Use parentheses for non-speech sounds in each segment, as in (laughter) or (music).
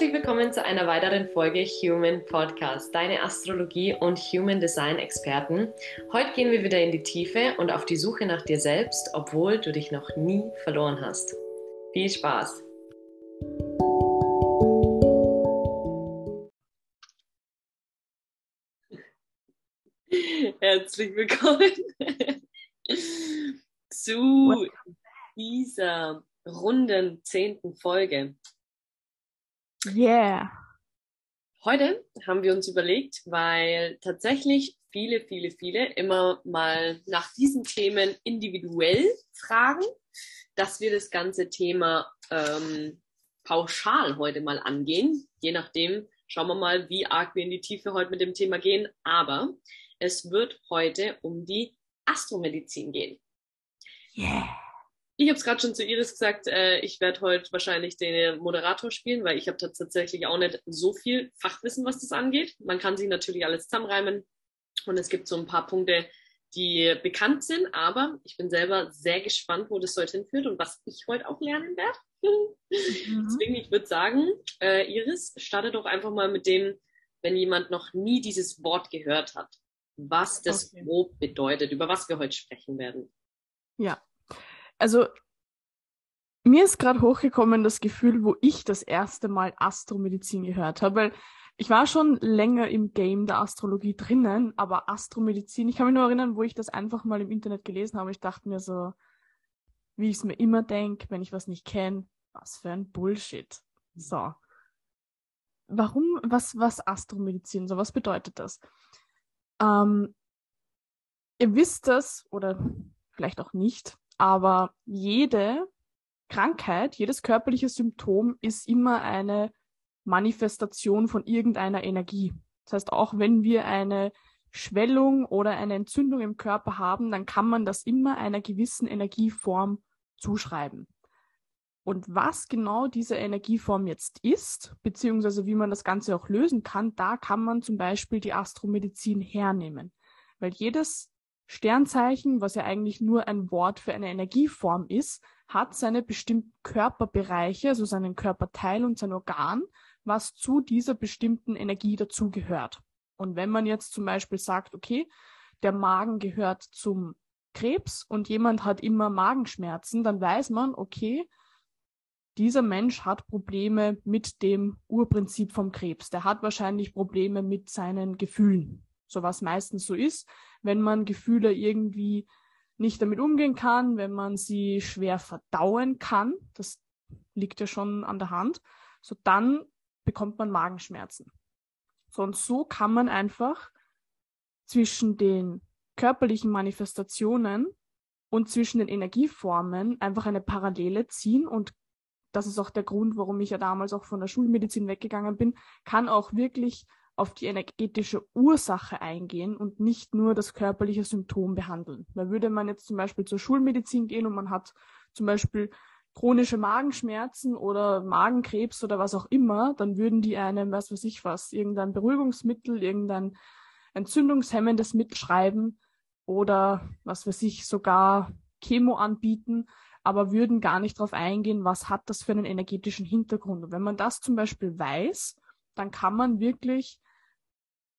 Herzlich willkommen zu einer weiteren Folge Human Podcast, deine Astrologie und Human Design Experten. Heute gehen wir wieder in die Tiefe und auf die Suche nach dir selbst, obwohl du dich noch nie verloren hast. Viel Spaß! (laughs) Herzlich willkommen (laughs) zu dieser runden zehnten Folge. Yeah. Heute haben wir uns überlegt, weil tatsächlich viele, viele, viele immer mal nach diesen Themen individuell fragen, dass wir das ganze Thema ähm, pauschal heute mal angehen. Je nachdem, schauen wir mal, wie arg wir in die Tiefe heute mit dem Thema gehen. Aber es wird heute um die Astromedizin gehen. Yeah. Ich habe es gerade schon zu Iris gesagt, äh, ich werde heute wahrscheinlich den Moderator spielen, weil ich habe tatsächlich auch nicht so viel Fachwissen, was das angeht. Man kann sich natürlich alles zusammenreimen und es gibt so ein paar Punkte, die bekannt sind, aber ich bin selber sehr gespannt, wo das heute hinführt und was ich heute auch lernen werde. Mhm. (laughs) Deswegen, ich würde sagen, äh, Iris, starte doch einfach mal mit dem, wenn jemand noch nie dieses Wort gehört hat, was das okay. grob bedeutet, über was wir heute sprechen werden. Ja, also mir ist gerade hochgekommen das Gefühl, wo ich das erste Mal Astromedizin gehört habe, weil ich war schon länger im Game der Astrologie drinnen, aber Astromedizin, ich kann mich nur erinnern, wo ich das einfach mal im Internet gelesen habe. Ich dachte mir so, wie ich es mir immer denke, wenn ich was nicht kenne, was für ein Bullshit. So. Warum, was, was Astromedizin, so was bedeutet das? Ähm, ihr wisst das, oder vielleicht auch nicht, aber jede Krankheit, jedes körperliche Symptom ist immer eine Manifestation von irgendeiner Energie. Das heißt, auch wenn wir eine Schwellung oder eine Entzündung im Körper haben, dann kann man das immer einer gewissen Energieform zuschreiben. Und was genau diese Energieform jetzt ist, beziehungsweise wie man das Ganze auch lösen kann, da kann man zum Beispiel die Astromedizin hernehmen. Weil jedes Sternzeichen, was ja eigentlich nur ein Wort für eine Energieform ist, hat seine bestimmten Körperbereiche, also seinen Körperteil und sein Organ, was zu dieser bestimmten Energie dazugehört. Und wenn man jetzt zum Beispiel sagt, okay, der Magen gehört zum Krebs und jemand hat immer Magenschmerzen, dann weiß man, okay, dieser Mensch hat Probleme mit dem Urprinzip vom Krebs. Der hat wahrscheinlich Probleme mit seinen Gefühlen so was meistens so ist, wenn man Gefühle irgendwie nicht damit umgehen kann, wenn man sie schwer verdauen kann, das liegt ja schon an der Hand, so dann bekommt man Magenschmerzen. So und so kann man einfach zwischen den körperlichen Manifestationen und zwischen den Energieformen einfach eine Parallele ziehen. Und das ist auch der Grund, warum ich ja damals auch von der Schulmedizin weggegangen bin, kann auch wirklich auf die energetische Ursache eingehen und nicht nur das körperliche Symptom behandeln. Da würde man jetzt zum Beispiel zur Schulmedizin gehen und man hat zum Beispiel chronische Magenschmerzen oder Magenkrebs oder was auch immer, dann würden die einem, was weiß ich was, irgendein Beruhigungsmittel, irgendein entzündungshemmendes Mittel schreiben oder was weiß ich, sogar Chemo anbieten, aber würden gar nicht darauf eingehen, was hat das für einen energetischen Hintergrund. Und wenn man das zum Beispiel weiß, dann kann man wirklich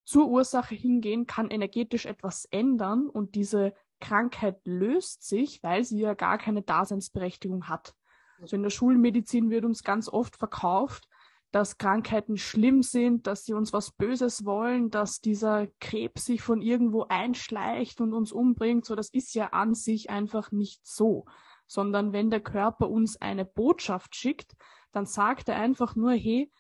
zur Ursache hingehen, kann energetisch etwas ändern und diese Krankheit löst sich, weil sie ja gar keine Daseinsberechtigung hat. Also in der Schulmedizin wird uns ganz oft verkauft, dass Krankheiten schlimm sind, dass sie uns was Böses wollen, dass dieser Krebs sich von irgendwo einschleicht und uns umbringt. So, das ist ja an sich einfach nicht so, sondern wenn der Körper uns eine Botschaft schickt, dann sagt er einfach nur, hey,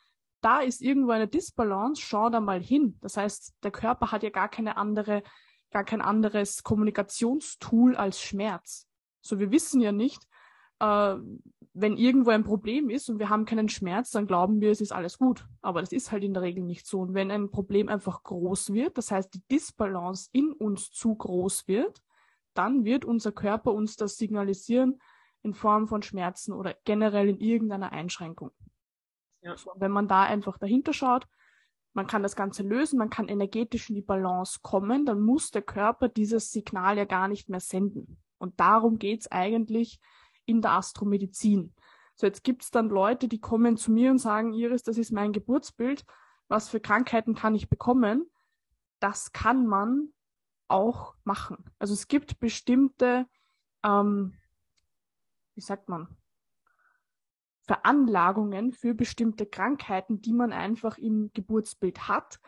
da ist irgendwo eine Disbalance, schau da mal hin. Das heißt, der Körper hat ja gar keine andere, gar kein anderes Kommunikationstool als Schmerz. So, wir wissen ja nicht, äh, wenn irgendwo ein Problem ist und wir haben keinen Schmerz, dann glauben wir, es ist alles gut. Aber das ist halt in der Regel nicht so. Und wenn ein Problem einfach groß wird, das heißt, die Disbalance in uns zu groß wird, dann wird unser Körper uns das signalisieren in Form von Schmerzen oder generell in irgendeiner Einschränkung. Ja. So, wenn man da einfach dahinter schaut, man kann das Ganze lösen, man kann energetisch in die Balance kommen, dann muss der Körper dieses Signal ja gar nicht mehr senden. Und darum geht's eigentlich in der Astromedizin. So, jetzt gibt es dann Leute, die kommen zu mir und sagen, Iris, das ist mein Geburtsbild, was für Krankheiten kann ich bekommen? Das kann man auch machen. Also es gibt bestimmte, ähm, wie sagt man, Veranlagungen für bestimmte Krankheiten, die man einfach im Geburtsbild hat,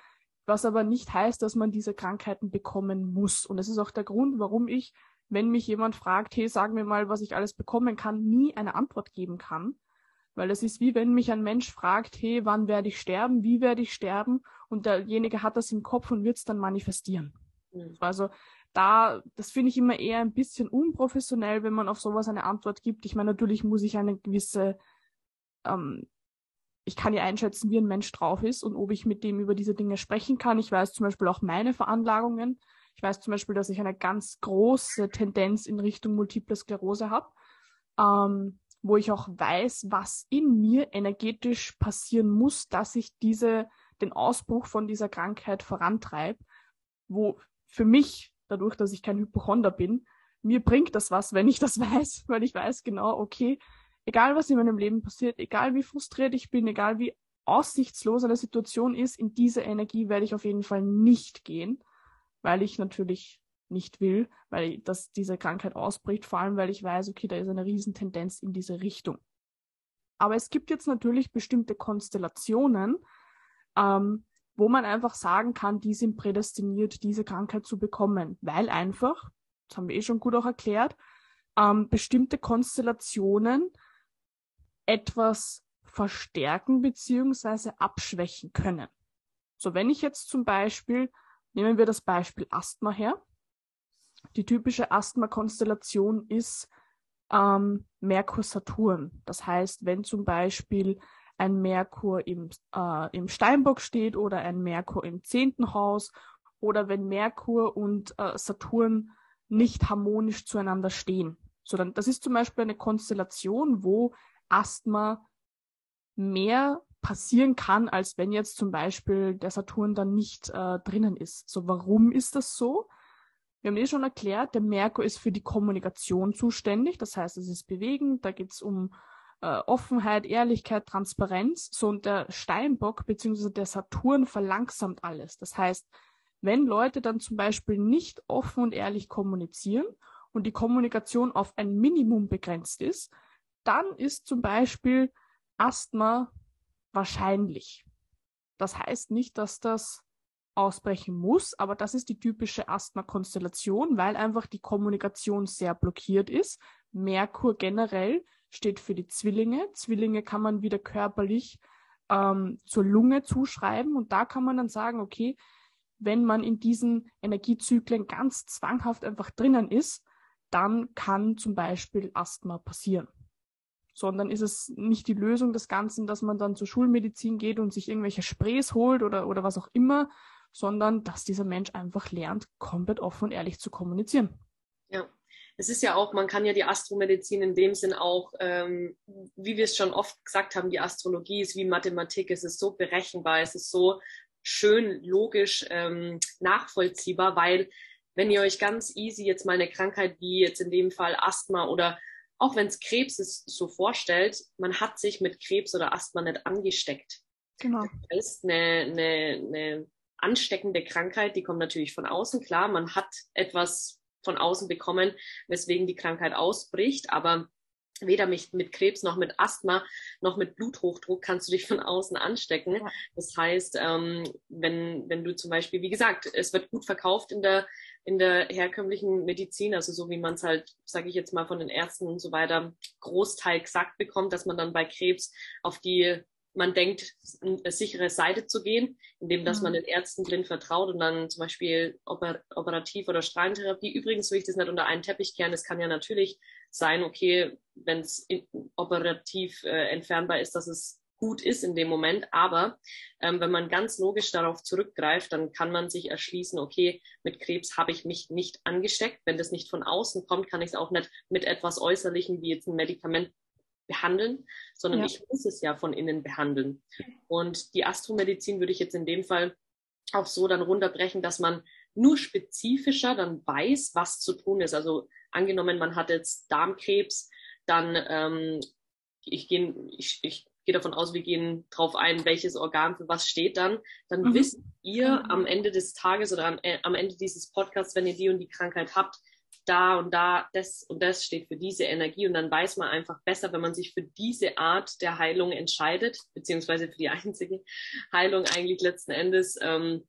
was aber nicht heißt, dass man diese Krankheiten bekommen muss. Und das ist auch der Grund, warum ich, wenn mich jemand fragt, hey, sag mir mal, was ich alles bekommen kann, nie eine Antwort geben kann. Weil es ist wie wenn mich ein Mensch fragt, hey, wann werde ich sterben, wie werde ich sterben? Und derjenige hat das im Kopf und wird es dann manifestieren. Mhm. Also da, das finde ich immer eher ein bisschen unprofessionell, wenn man auf sowas eine Antwort gibt. Ich meine, natürlich muss ich eine gewisse ähm, ich kann ja einschätzen, wie ein Mensch drauf ist und ob ich mit dem über diese Dinge sprechen kann. Ich weiß zum Beispiel auch meine Veranlagungen. Ich weiß zum Beispiel, dass ich eine ganz große Tendenz in Richtung Multiple Sklerose habe, ähm, wo ich auch weiß, was in mir energetisch passieren muss, dass ich diese, den Ausbruch von dieser Krankheit vorantreibe, wo für mich, dadurch, dass ich kein Hypochonder bin, mir bringt das was, wenn ich das (laughs) weiß, weil ich weiß genau, okay, egal was in meinem Leben passiert, egal wie frustriert ich bin, egal wie aussichtslos eine Situation ist, in diese Energie werde ich auf jeden Fall nicht gehen, weil ich natürlich nicht will, weil das, diese Krankheit ausbricht, vor allem weil ich weiß, okay, da ist eine Riesentendenz in diese Richtung. Aber es gibt jetzt natürlich bestimmte Konstellationen, ähm, wo man einfach sagen kann, die sind prädestiniert, diese Krankheit zu bekommen, weil einfach, das haben wir eh schon gut auch erklärt, ähm, bestimmte Konstellationen etwas verstärken beziehungsweise abschwächen können. So, wenn ich jetzt zum Beispiel, nehmen wir das Beispiel Asthma her. Die typische Asthma-Konstellation ist ähm, Merkur-Saturn. Das heißt, wenn zum Beispiel ein Merkur im, äh, im Steinbock steht oder ein Merkur im zehnten Haus oder wenn Merkur und äh, Saturn nicht harmonisch zueinander stehen. So, dann, das ist zum Beispiel eine Konstellation, wo Asthma mehr passieren kann, als wenn jetzt zum Beispiel der Saturn dann nicht äh, drinnen ist. So, warum ist das so? Wir haben eh schon erklärt, der Merkur ist für die Kommunikation zuständig, das heißt, es ist bewegend, da geht es um äh, Offenheit, Ehrlichkeit, Transparenz. So, und der Steinbock bzw. der Saturn verlangsamt alles. Das heißt, wenn Leute dann zum Beispiel nicht offen und ehrlich kommunizieren und die Kommunikation auf ein Minimum begrenzt ist, dann ist zum Beispiel Asthma wahrscheinlich. Das heißt nicht, dass das ausbrechen muss, aber das ist die typische Asthma-Konstellation, weil einfach die Kommunikation sehr blockiert ist. Merkur generell steht für die Zwillinge. Zwillinge kann man wieder körperlich ähm, zur Lunge zuschreiben und da kann man dann sagen, okay, wenn man in diesen Energiezyklen ganz zwanghaft einfach drinnen ist, dann kann zum Beispiel Asthma passieren sondern ist es nicht die Lösung des Ganzen, dass man dann zur Schulmedizin geht und sich irgendwelche Sprays holt oder, oder was auch immer, sondern dass dieser Mensch einfach lernt, komplett offen und ehrlich zu kommunizieren. Ja, es ist ja auch, man kann ja die Astromedizin in dem Sinn auch, ähm, wie wir es schon oft gesagt haben, die Astrologie ist wie Mathematik, es ist so berechenbar, es ist so schön logisch ähm, nachvollziehbar, weil wenn ihr euch ganz easy jetzt mal eine Krankheit wie jetzt in dem Fall Asthma oder auch wenn es Krebs ist, so vorstellt, man hat sich mit Krebs oder Asthma nicht angesteckt. Genau. Das ist eine, eine, eine ansteckende Krankheit, die kommt natürlich von außen. Klar, man hat etwas von außen bekommen, weswegen die Krankheit ausbricht, aber weder mit, mit Krebs noch mit Asthma noch mit Bluthochdruck kannst du dich von außen anstecken. Ja. Das heißt, ähm, wenn, wenn du zum Beispiel, wie gesagt, es wird gut verkauft in der in der herkömmlichen Medizin, also so wie man es halt, sage ich jetzt mal, von den Ärzten und so weiter, Großteil gesagt bekommt, dass man dann bei Krebs auf die, man denkt, eine sichere Seite zu gehen, indem dass mhm. man den Ärzten blind vertraut und dann zum Beispiel Oper operativ oder Strahlentherapie. Übrigens will ich das nicht unter einen Teppich kehren. Es kann ja natürlich sein, okay, wenn es operativ äh, entfernbar ist, dass es gut ist in dem Moment. Aber ähm, wenn man ganz logisch darauf zurückgreift, dann kann man sich erschließen, okay, mit Krebs habe ich mich nicht angesteckt. Wenn das nicht von außen kommt, kann ich es auch nicht mit etwas Äußerlichem wie jetzt ein Medikament behandeln, sondern ja. ich muss es ja von innen behandeln. Und die Astromedizin würde ich jetzt in dem Fall auch so dann runterbrechen, dass man nur spezifischer dann weiß, was zu tun ist. Also angenommen, man hat jetzt Darmkrebs, dann ähm, ich gehe ich, ich gehe davon aus, wir gehen drauf ein, welches Organ für was steht dann, dann Mhm. wisst ihr Mhm. am Ende des Tages oder am, äh, am Ende dieses Podcasts, wenn ihr die und die Krankheit habt, da und da, das und das steht für diese Energie und dann weiß man einfach besser, wenn man sich für diese Art der Heilung entscheidet, beziehungsweise für die (laughs) einzige Heilung eigentlich letzten Endes, ähm,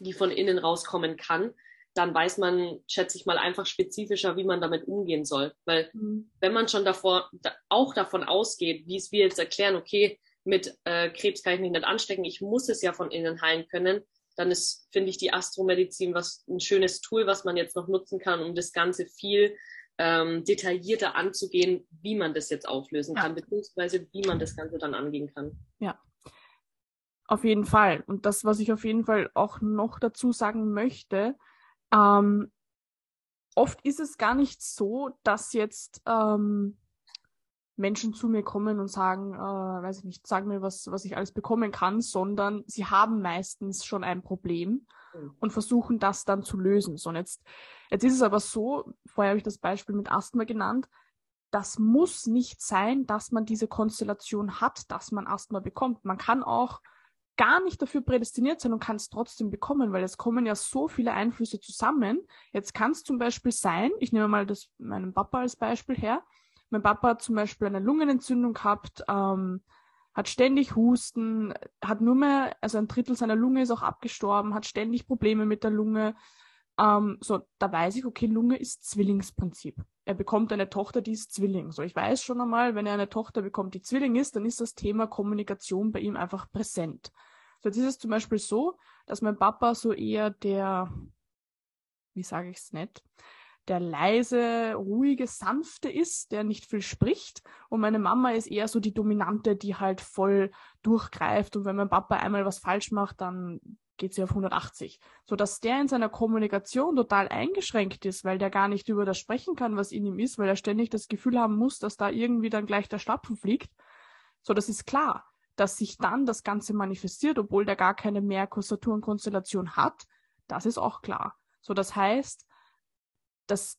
die von innen rauskommen kann, dann weiß man, schätze ich mal, einfach spezifischer, wie man damit umgehen soll. Weil Mhm. wenn man schon davor da, auch davon ausgeht, wie es wir jetzt erklären, okay, mit äh, Krebs kann ich mich nicht anstecken, ich muss es ja von innen heilen können, dann ist, finde ich, die Astromedizin was ein schönes Tool, was man jetzt noch nutzen kann, um das Ganze viel ähm, detaillierter anzugehen, wie man das jetzt auflösen Ja. kann, beziehungsweise wie man das Ganze dann angehen kann. Auf jeden Fall. Und das, was ich auf jeden Fall auch noch dazu sagen möchte, ähm, oft ist es gar nicht so, dass jetzt ähm, Menschen zu mir kommen und sagen, äh, weiß ich nicht, sag mir, was, was ich alles bekommen kann, sondern sie haben meistens schon ein Problem Mhm. und versuchen das dann zu lösen. So, und jetzt, jetzt ist es aber so, vorher habe ich das Beispiel mit Asthma genannt, das muss nicht sein, dass man diese Konstellation hat, dass man Asthma bekommt. Man kann auch gar nicht dafür prädestiniert sein und kann es trotzdem bekommen, weil es kommen ja so viele Einflüsse zusammen. Jetzt kann es zum Beispiel sein, ich nehme mal das meinen Papa als Beispiel her. Mein Papa hat zum Beispiel eine Lungenentzündung gehabt, ähm, hat ständig Husten, hat nur mehr, also ein Drittel seiner Lunge ist auch abgestorben, hat ständig Probleme mit der Lunge. Ähm, so, da weiß ich, okay, Lunge ist Zwillingsprinzip. Er bekommt eine Tochter, die ist Zwilling. So, ich weiß schon einmal, wenn er eine Tochter bekommt, die Zwilling ist, dann ist das Thema Kommunikation bei ihm einfach präsent. So, jetzt ist es zum Beispiel so, dass mein Papa so eher der, wie sage ich es nicht, der leise, ruhige, sanfte ist, der nicht viel spricht. Und meine Mama ist eher so die Dominante, die halt voll durchgreift. Und wenn mein Papa einmal was falsch macht, dann geht sie auf 180. So dass der in seiner Kommunikation total eingeschränkt ist, weil der gar nicht über das sprechen kann, was in ihm ist, weil er ständig das Gefühl haben muss, dass da irgendwie dann gleich der Schlapfen fliegt. So, das ist klar, dass sich dann das Ganze manifestiert, obwohl der gar keine Merkur-Saturn-Konstellation hat. Das ist auch klar. So, das heißt, das,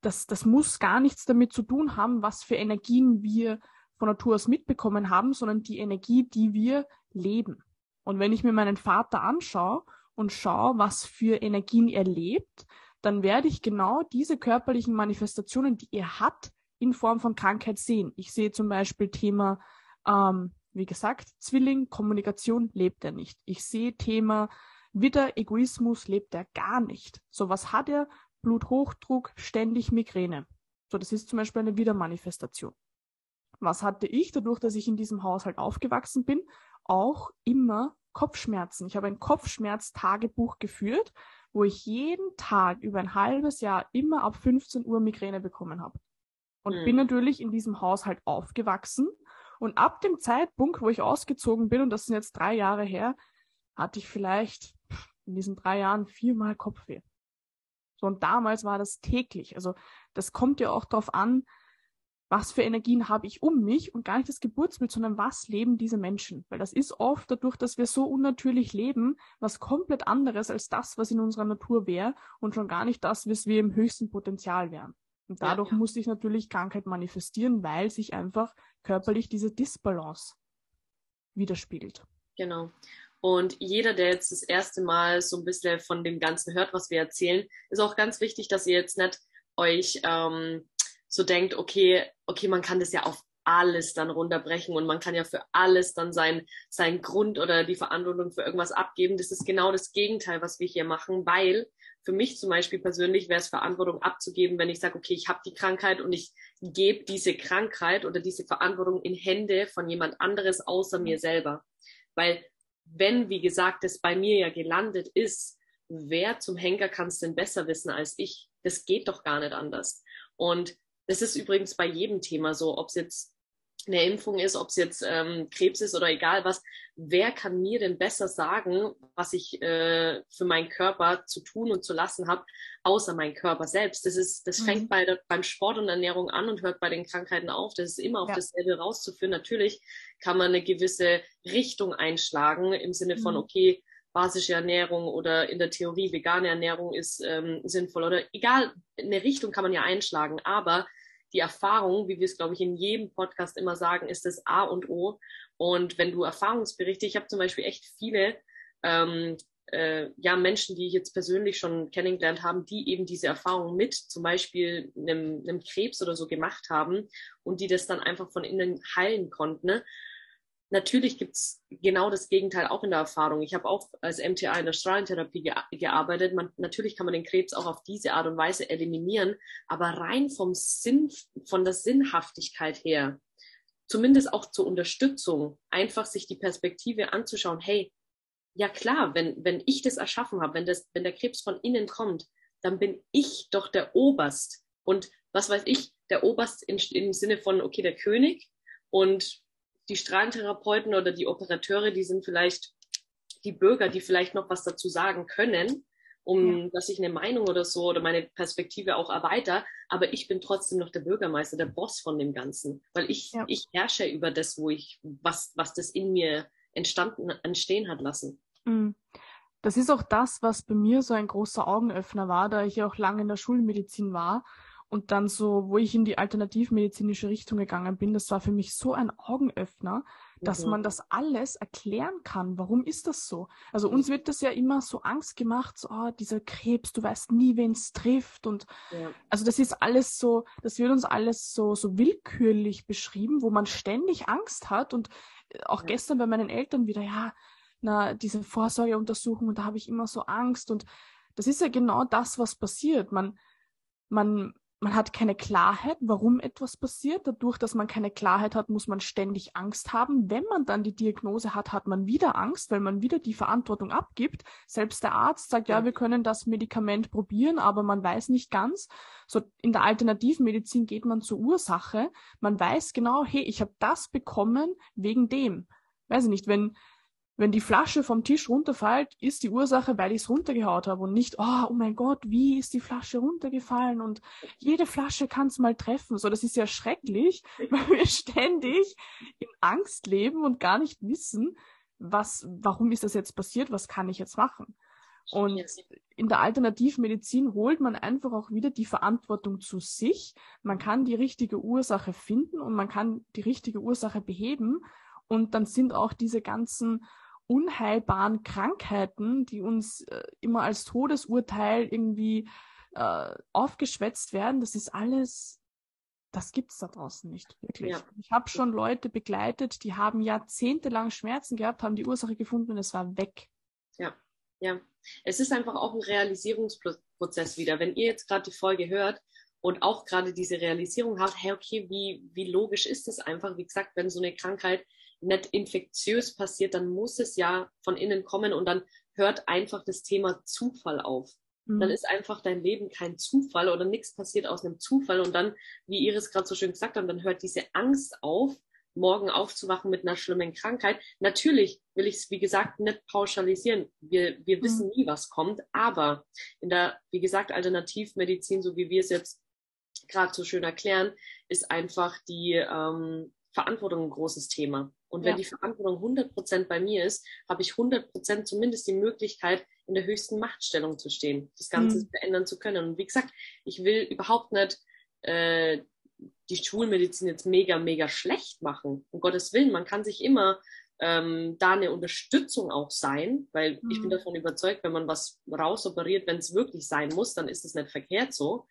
das, das muss gar nichts damit zu tun haben, was für Energien wir von Natur aus mitbekommen haben, sondern die Energie, die wir leben. Und wenn ich mir meinen Vater anschaue und schaue, was für Energien er lebt, dann werde ich genau diese körperlichen Manifestationen, die er hat, in Form von Krankheit sehen. Ich sehe zum Beispiel Thema, ähm, wie gesagt, Zwilling, Kommunikation lebt er nicht. Ich sehe Thema Widder, Egoismus lebt er gar nicht. So was hat er? Bluthochdruck, ständig Migräne. So, das ist zum Beispiel eine Widermanifestation. Was hatte ich dadurch, dass ich in diesem Haushalt aufgewachsen bin? Auch immer Kopfschmerzen. Ich habe ein Kopfschmerz-Tagebuch geführt, wo ich jeden Tag über ein halbes Jahr immer ab 15 Uhr Migräne bekommen habe. Und Hm. bin natürlich in diesem Haushalt aufgewachsen. Und ab dem Zeitpunkt, wo ich ausgezogen bin, und das sind jetzt drei Jahre her, hatte ich vielleicht in diesen drei Jahren viermal Kopfweh. So, und damals war das täglich. Also das kommt ja auch darauf an, was für Energien habe ich um mich und gar nicht das Geburtsbild, sondern was leben diese Menschen. Weil das ist oft dadurch, dass wir so unnatürlich leben, was komplett anderes als das, was in unserer Natur wäre und schon gar nicht das, was wir im höchsten Potenzial wären. Und Ja, dadurch ja. muss sich natürlich Krankheit manifestieren, weil sich einfach körperlich diese Disbalance widerspiegelt. Genau. Und jeder, der jetzt das erste Mal so ein bisschen von dem Ganzen hört, was wir erzählen, ist auch ganz wichtig, dass ihr jetzt nicht euch ähm, so denkt, okay, okay, man kann das ja auf alles dann runterbrechen und man kann ja für alles dann sein, sein Grund oder die Verantwortung für irgendwas abgeben. Das ist genau das Gegenteil, was wir hier machen, weil für mich zum Beispiel persönlich wäre es Verantwortung abzugeben, wenn ich sage, okay, ich habe die Krankheit und ich gebe diese Krankheit oder diese Verantwortung in Hände von jemand anderes außer mir selber. Weil wenn, wie gesagt, es bei mir ja gelandet ist, wer zum Henker kann es denn besser wissen als ich? Das geht doch gar nicht anders. Und das ist übrigens bei jedem Thema so, ob es jetzt eine Impfung ist, ob es jetzt ähm, Krebs ist oder egal was. Wer kann mir denn besser sagen, was ich äh, für meinen Körper zu tun und zu lassen habe, außer mein Körper selbst? Das ist, das Mhm. fängt bei der, beim Sport und Ernährung an und hört bei den Krankheiten auf. Das ist immer auf Ja. dasselbe rauszuführen. Natürlich kann man eine gewisse Richtung einschlagen im Sinne von, Mhm. okay, basische Ernährung oder in der Theorie vegane Ernährung ist ähm, sinnvoll oder egal, eine Richtung kann man ja einschlagen, aber die Erfahrung, wie wir es, glaube ich, in jedem Podcast immer sagen, ist das A und O. Und wenn du Erfahrungsberichte, ich habe zum Beispiel echt viele ähm, äh, ja, Menschen, die ich jetzt persönlich schon kennengelernt haben, die eben diese Erfahrung mit zum Beispiel einem, einem Krebs oder so gemacht haben und die das dann einfach von innen heilen konnten. Ne? Natürlich gibt's genau das Gegenteil auch in der Erfahrung. Ich habe auch als MTA in der Strahlentherapie ge gearbeitet. Man, natürlich kann man den Krebs auch auf diese Art und Weise eliminieren, aber rein vom Sinn, von der Sinnhaftigkeit her, zumindest auch zur Unterstützung, einfach sich die Perspektive anzuschauen, hey, ja klar, wenn, wenn ich das erschaffen habe, wenn, wenn der Krebs von innen kommt, dann bin ich doch der Oberst. Und was weiß ich, der Oberst in, im Sinne von, okay, der König und die Strahlentherapeuten oder die Operateure, die sind vielleicht die Bürger, die vielleicht noch was dazu sagen können, um ja. dass ich eine Meinung oder so oder meine Perspektive auch erweitere. Aber ich bin trotzdem noch der Bürgermeister, der Boss von dem Ganzen, weil ich, ja. ich herrsche über das, wo ich, was, was das in mir entstanden, entstehen hat lassen. Mhm. Das ist auch das, was bei mir so ein großer Augenöffner war, da ich ja auch lange in der Schulmedizin war und dann so, wo ich in die alternativmedizinische Richtung gegangen bin, das war für mich so ein Augenöffner, dass mhm. man das alles erklären kann. Warum ist das so? Also uns wird das ja immer so Angst gemacht, so, oh, dieser Krebs, du weißt nie, wen es trifft. Und ja. also das ist alles so, das wird uns alles so, so willkürlich beschrieben, wo man ständig Angst hat. Und auch ja. gestern bei meinen Eltern wieder, ja, na, diese Vorsorgeuntersuchung und da habe ich immer so Angst und das ist ja genau das, was passiert. Man, man, man hat keine Klarheit, warum etwas passiert. Dadurch, dass man keine Klarheit hat, muss man ständig Angst haben. Wenn man dann die Diagnose hat, hat man wieder Angst, weil man wieder die Verantwortung abgibt. Selbst der Arzt sagt, ja, wir können das Medikament probieren, aber man weiß nicht ganz. So in der Alternativmedizin geht man zur Ursache. Man weiß genau, hey, ich habe das bekommen wegen dem. Weiß ich nicht, wenn wenn die Flasche vom Tisch runterfällt, ist die Ursache, weil ich es runtergehaut habe und nicht, oh, oh mein Gott, wie ist die Flasche runtergefallen und jede Flasche kann es mal treffen. So, das ist ja schrecklich, (laughs) weil wir ständig in Angst leben und gar nicht wissen, was, warum ist das jetzt passiert, was kann ich jetzt machen. Und in der Alternativmedizin holt man einfach auch wieder die Verantwortung zu sich. Man kann die richtige Ursache finden und man kann die richtige Ursache beheben. Und dann sind auch diese ganzen unheilbaren Krankheiten, die uns äh, immer als Todesurteil irgendwie äh, aufgeschwätzt werden, das ist alles, das gibt's da draußen nicht wirklich. Ja. Ich habe schon Leute begleitet, die haben jahrzehntelang Schmerzen gehabt, haben die Ursache gefunden und es war weg. Ja, ja. Es ist einfach auch ein Realisierungsprozess wieder. Wenn ihr jetzt gerade die Folge hört und auch gerade diese Realisierung habt, hey, okay, wie, wie logisch ist es einfach? Wie gesagt, wenn so eine Krankheit nicht infektiös passiert, dann muss es ja von innen kommen und dann hört einfach das Thema Zufall auf. Mhm. Dann ist einfach dein Leben kein Zufall oder nichts passiert aus einem Zufall und dann, wie Iris gerade so schön gesagt hat, dann hört diese Angst auf, morgen aufzuwachen mit einer schlimmen Krankheit. Natürlich will ich es, wie gesagt, nicht pauschalisieren. Wir, wir wissen mhm. nie, was kommt, aber in der, wie gesagt, Alternativmedizin, so wie wir es jetzt gerade so schön erklären, ist einfach die ähm, Verantwortung ein großes Thema. Und wenn ja. die Verantwortung 100% bei mir ist, habe ich 100% zumindest die Möglichkeit, in der höchsten Machtstellung zu stehen, das Ganze mhm. verändern zu können. Und wie gesagt, ich will überhaupt nicht äh, die Schulmedizin jetzt mega, mega schlecht machen. Um Gottes Willen, man kann sich immer ähm, da eine Unterstützung auch sein, weil mhm. ich bin mhm. davon überzeugt, wenn man was rausoperiert, wenn es wirklich sein muss, dann ist es nicht verkehrt so.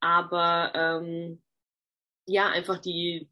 Aber ähm, ja, einfach die,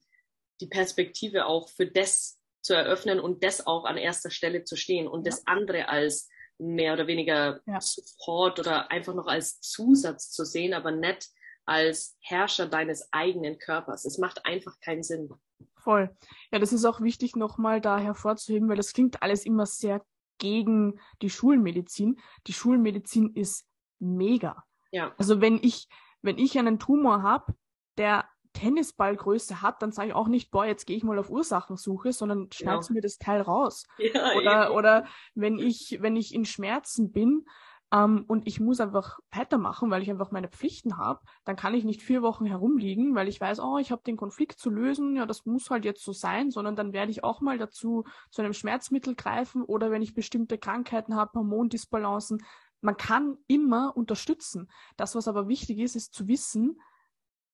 die Perspektive auch für das zu eröffnen und das auch an erster Stelle zu stehen und ja. das andere als mehr oder weniger ja. Support oder einfach noch als Zusatz zu sehen, aber nicht als Herrscher deines eigenen Körpers. Es macht einfach keinen Sinn. Voll. Ja, das ist auch wichtig nochmal da hervorzuheben, weil das klingt alles immer sehr gegen die Schulmedizin. Die Schulmedizin ist mega. Ja. Also wenn ich, wenn ich einen Tumor habe, der Tennisballgröße hat, dann sage ich auch nicht, boah, jetzt gehe ich mal auf Ursachensuche, sondern schneid's ja. mir das Teil raus. (laughs) Ja, oder, oder wenn ich, wenn ich in Schmerzen bin ähm, und ich muss einfach weitermachen, weil ich einfach meine Pflichten habe, dann kann ich nicht vier Wochen herumliegen, weil ich weiß, oh, ich habe den Konflikt zu lösen, ja, das muss halt jetzt so sein, sondern dann werde ich auch mal dazu zu einem Schmerzmittel greifen oder wenn ich bestimmte Krankheiten habe, Hormondisbalancen, man kann immer unterstützen. Das, was aber wichtig ist, ist zu wissen,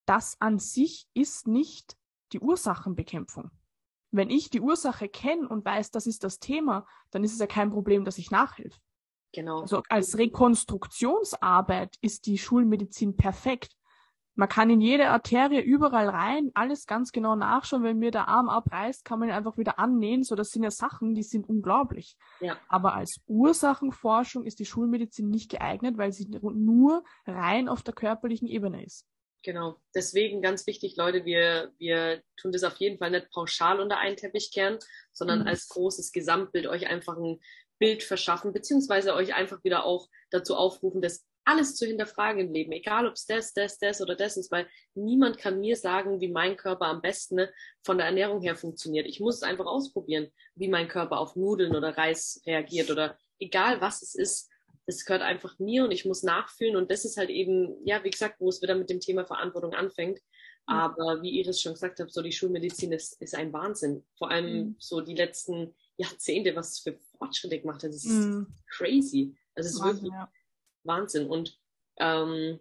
das an sich ist nicht die Ursachenbekämpfung. Wenn ich die Ursache kenne und weiß, das ist das Thema, dann ist es ja kein Problem, dass ich nachhelfe. Genau. Also als Rekonstruktionsarbeit ist die Schulmedizin perfekt. Man kann in jede Arterie überall rein, alles ganz genau nachschauen. Wenn mir der Arm abreißt, kann man ihn einfach wieder annähen. So, das sind ja Sachen, die sind unglaublich. Ja. Aber als Ursachenforschung ist die Schulmedizin nicht geeignet, weil sie nur rein auf der körperlichen Ebene ist. Genau. Deswegen ganz wichtig, Leute, wir, wir tun das auf jeden Fall nicht pauschal unter einen Teppich kehren, sondern mhm. als großes Gesamtbild euch einfach ein Bild verschaffen, beziehungsweise euch einfach wieder auch dazu aufrufen, das alles zu hinterfragen im Leben, egal ob es das, das, das oder das ist, weil niemand kann mir sagen, wie mein Körper am besten ne, von der Ernährung her funktioniert. Ich muss es einfach ausprobieren, wie mein Körper auf Nudeln oder Reis reagiert oder egal was es ist. Es gehört einfach mir und ich muss nachfühlen und das ist halt eben, ja, wie gesagt, wo es wieder mit dem Thema Verantwortung anfängt. Aber wie Iris schon gesagt hat, so die Schulmedizin ist, ist ein Wahnsinn. Vor allem mhm. so die letzten Jahrzehnte, was es für Fortschritte gemacht hat, das ist mhm. crazy. Also es ist Wahnsinn, wirklich, ja. Wahnsinn. Und ähm,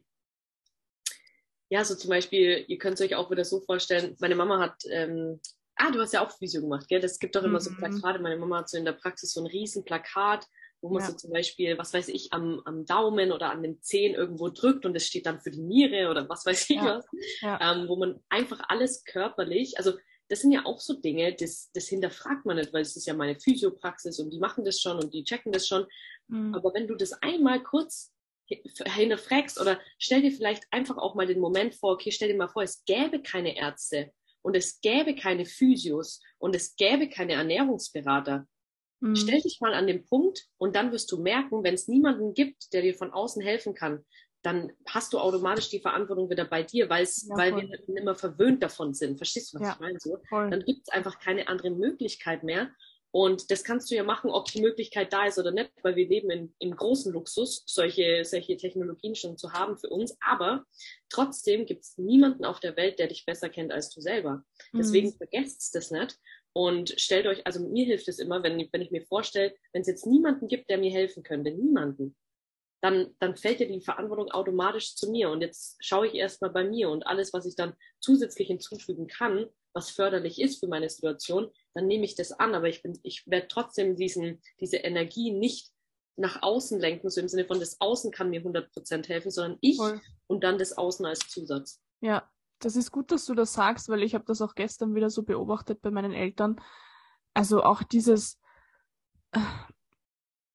ja, so zum Beispiel, ihr könnt es euch auch wieder so vorstellen, meine Mama hat, ähm, ah, du hast ja auch Physio gemacht, gell? Das gibt doch immer mhm. so Plakate. Meine Mama hat so in der Praxis so ein riesen Plakat, wo man ja. so zum Beispiel, was weiß ich, am, am Daumen oder an den Zehen irgendwo drückt und es steht dann für die Niere oder was weiß ich ja. was, ja. Ähm, wo man einfach alles körperlich, also das sind ja auch so Dinge, das, das hinterfragt man nicht, weil es ist ja meine Physiopraxis und die machen das schon und die checken das schon. Mhm. Aber wenn du das einmal kurz hinterfragst oder stell dir vielleicht einfach auch mal den Moment vor, okay, stell dir mal vor, es gäbe keine Ärzte und es gäbe keine Physios und es gäbe keine Ernährungsberater. Mhm. Stell dich mal an den Punkt und dann wirst du merken, wenn es niemanden gibt, der dir von außen helfen kann, dann hast du automatisch die Verantwortung wieder bei dir, ja, weil wir immer verwöhnt davon sind. Verstehst du, was ja, ich meine? So? Dann gibt es einfach keine andere Möglichkeit mehr, und das kannst du ja machen, ob die Möglichkeit da ist oder nicht, weil wir leben in, in großen Luxus, solche, solche Technologien schon zu haben für uns. Aber trotzdem gibt es niemanden auf der Welt, der dich besser kennt als du selber. Deswegen mhm. vergesst das nicht. Und stellt euch, also mir hilft es immer, wenn, wenn ich mir vorstelle, wenn es jetzt niemanden gibt, der mir helfen könnte, niemanden, dann, dann fällt ja die Verantwortung automatisch zu mir. Und jetzt schaue ich erstmal bei mir und alles, was ich dann zusätzlich hinzufügen kann, was förderlich ist für meine Situation, dann nehme ich das an. Aber ich bin, ich werde trotzdem diesen, diese Energie nicht nach außen lenken, so im Sinne von das Außen kann mir 100% helfen, sondern ich Voll. und dann das Außen als Zusatz. Ja, das ist gut, dass du das sagst, weil ich habe das auch gestern wieder so beobachtet bei meinen Eltern. Also auch dieses, äh,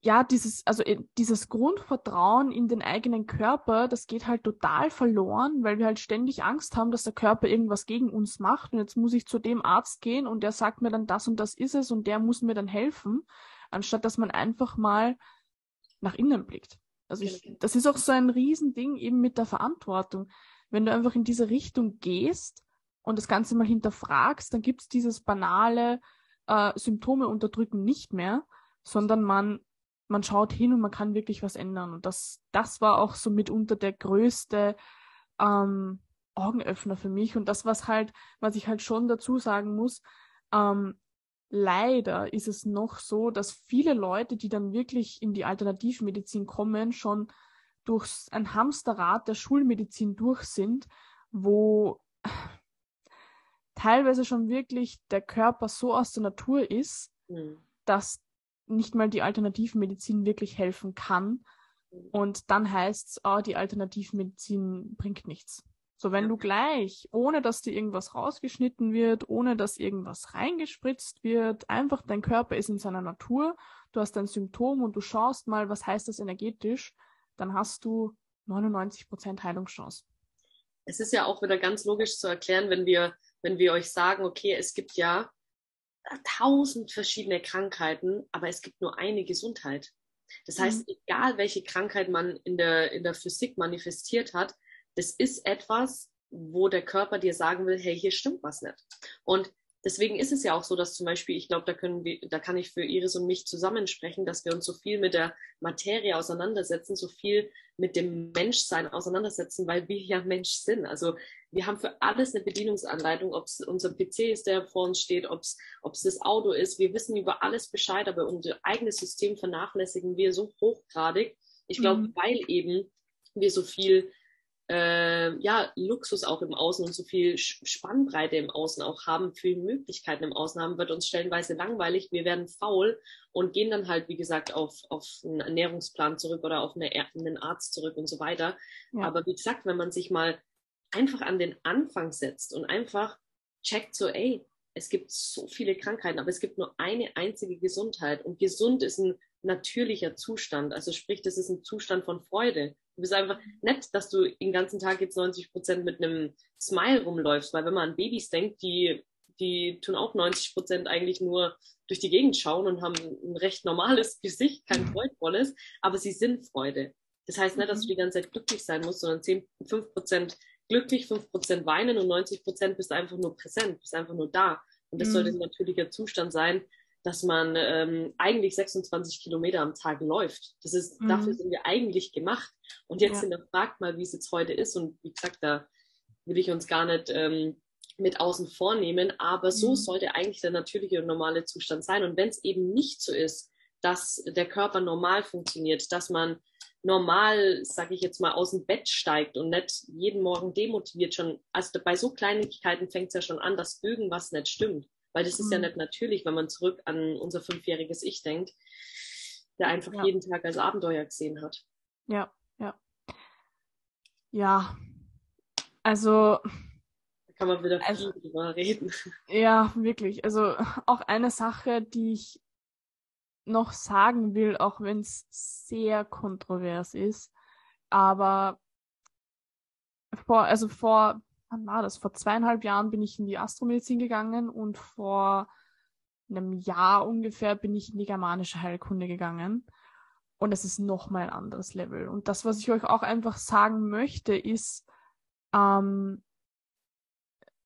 ja, dieses, also äh, dieses Grundvertrauen in den eigenen Körper, das geht halt total verloren, weil wir halt ständig Angst haben, dass der Körper irgendwas gegen uns macht. Und jetzt muss ich zu dem Arzt gehen und der sagt mir dann, das und das ist es und der muss mir dann helfen, anstatt dass man einfach mal nach innen blickt. Also ich, das ist auch so ein Riesending eben mit der Verantwortung. Wenn du einfach in diese Richtung gehst und das Ganze mal hinterfragst, dann gibt's dieses banale äh, Symptome unterdrücken nicht mehr, sondern man man schaut hin und man kann wirklich was ändern. Und das, das war auch so mitunter der größte ähm, Augenöffner für mich. Und das, was halt, was ich halt schon dazu sagen muss, ähm, leider ist es noch so, dass viele Leute, die dann wirklich in die Alternativmedizin kommen, schon durch ein Hamsterrad der Schulmedizin durch sind, wo teilweise schon wirklich der Körper so aus der Natur ist, mhm. dass nicht mal die Alternativmedizin wirklich helfen kann. Und dann heißt es, oh, die Alternativmedizin bringt nichts. So, wenn du gleich, ohne dass dir irgendwas rausgeschnitten wird, ohne dass irgendwas reingespritzt wird, einfach dein Körper ist in seiner Natur, du hast ein Symptom und du schaust mal, was heißt das energetisch, dann hast du 99% Heilungschance. Es ist ja auch wieder ganz logisch zu erklären, wenn wir, wenn wir euch sagen, okay, es gibt ja tausend verschiedene Krankheiten, aber es gibt nur eine Gesundheit. Das heißt, mhm. egal welche Krankheit man in der, in der Physik manifestiert hat, das ist etwas, wo der Körper dir sagen will, hey, hier stimmt was nicht. Und deswegen ist es ja auch so, dass zum Beispiel, ich glaube, da können wir, da kann ich für Iris und mich zusammensprechen, dass wir uns so viel mit der Materie auseinandersetzen, so viel mit dem Menschsein auseinandersetzen, weil wir ja Mensch sind. Also wir haben für alles eine Bedienungsanleitung, ob es unser PC ist, der vor uns steht, ob es das Auto ist. Wir wissen über alles Bescheid, aber unser eigenes System vernachlässigen wir so hochgradig. Ich glaube, mhm. weil eben wir so viel äh, ja, Luxus auch im Außen und so viel Spannbreite im Außen auch haben, viele Möglichkeiten im Außen haben, wird uns stellenweise langweilig. Wir werden faul und gehen dann halt, wie gesagt, auf, auf einen Ernährungsplan zurück oder auf eine, einen Arzt zurück und so weiter. Ja. Aber wie gesagt, wenn man sich mal einfach an den Anfang setzt und einfach checkt so, ey, es gibt so viele Krankheiten, aber es gibt nur eine einzige Gesundheit und gesund ist ein natürlicher Zustand. Also sprich, das ist ein Zustand von Freude. Du bist einfach nett, dass du den ganzen Tag jetzt 90 Prozent mit einem Smile rumläufst, weil wenn man an Babys denkt, die, die tun auch 90 Prozent eigentlich nur durch die Gegend schauen und haben ein recht normales (laughs) Gesicht, kein freudvolles, aber sie sind Freude. Das heißt nicht, dass du die ganze Zeit glücklich sein musst, sondern 10, 5 Prozent glücklich, 5 Prozent weinen und 90 Prozent bist einfach nur präsent, bist einfach nur da. Und das mhm. sollte ein natürlicher Zustand sein, dass man ähm, eigentlich 26 Kilometer am Tag läuft. Das ist, mhm. dafür sind wir eigentlich gemacht. Und jetzt ja. hinterfragt mal, wie es jetzt heute ist. Und wie gesagt, da will ich uns gar nicht ähm, mit außen vornehmen, aber mhm. so sollte eigentlich der natürliche und normale Zustand sein. Und wenn es eben nicht so ist, dass der Körper normal funktioniert, dass man normal, sage ich jetzt mal, aus dem Bett steigt und nicht jeden Morgen demotiviert schon. Also bei so Kleinigkeiten fängt es ja schon an, dass irgendwas nicht stimmt. Weil das ist mhm. ja nicht natürlich, wenn man zurück an unser fünfjähriges Ich denkt, der einfach ja. jeden Tag als Abenteuer gesehen hat. Ja, ja. Ja, also. Da kann man wieder viel also, drüber reden. Ja, wirklich. Also auch eine Sache, die ich noch sagen will, auch wenn es sehr kontrovers ist, aber vor, also vor wann war das? Vor zweieinhalb Jahren bin ich in die Astromedizin gegangen und vor einem Jahr ungefähr bin ich in die germanische Heilkunde gegangen. Und es ist nochmal ein anderes Level. Und das, was ich euch auch einfach sagen möchte, ist ähm,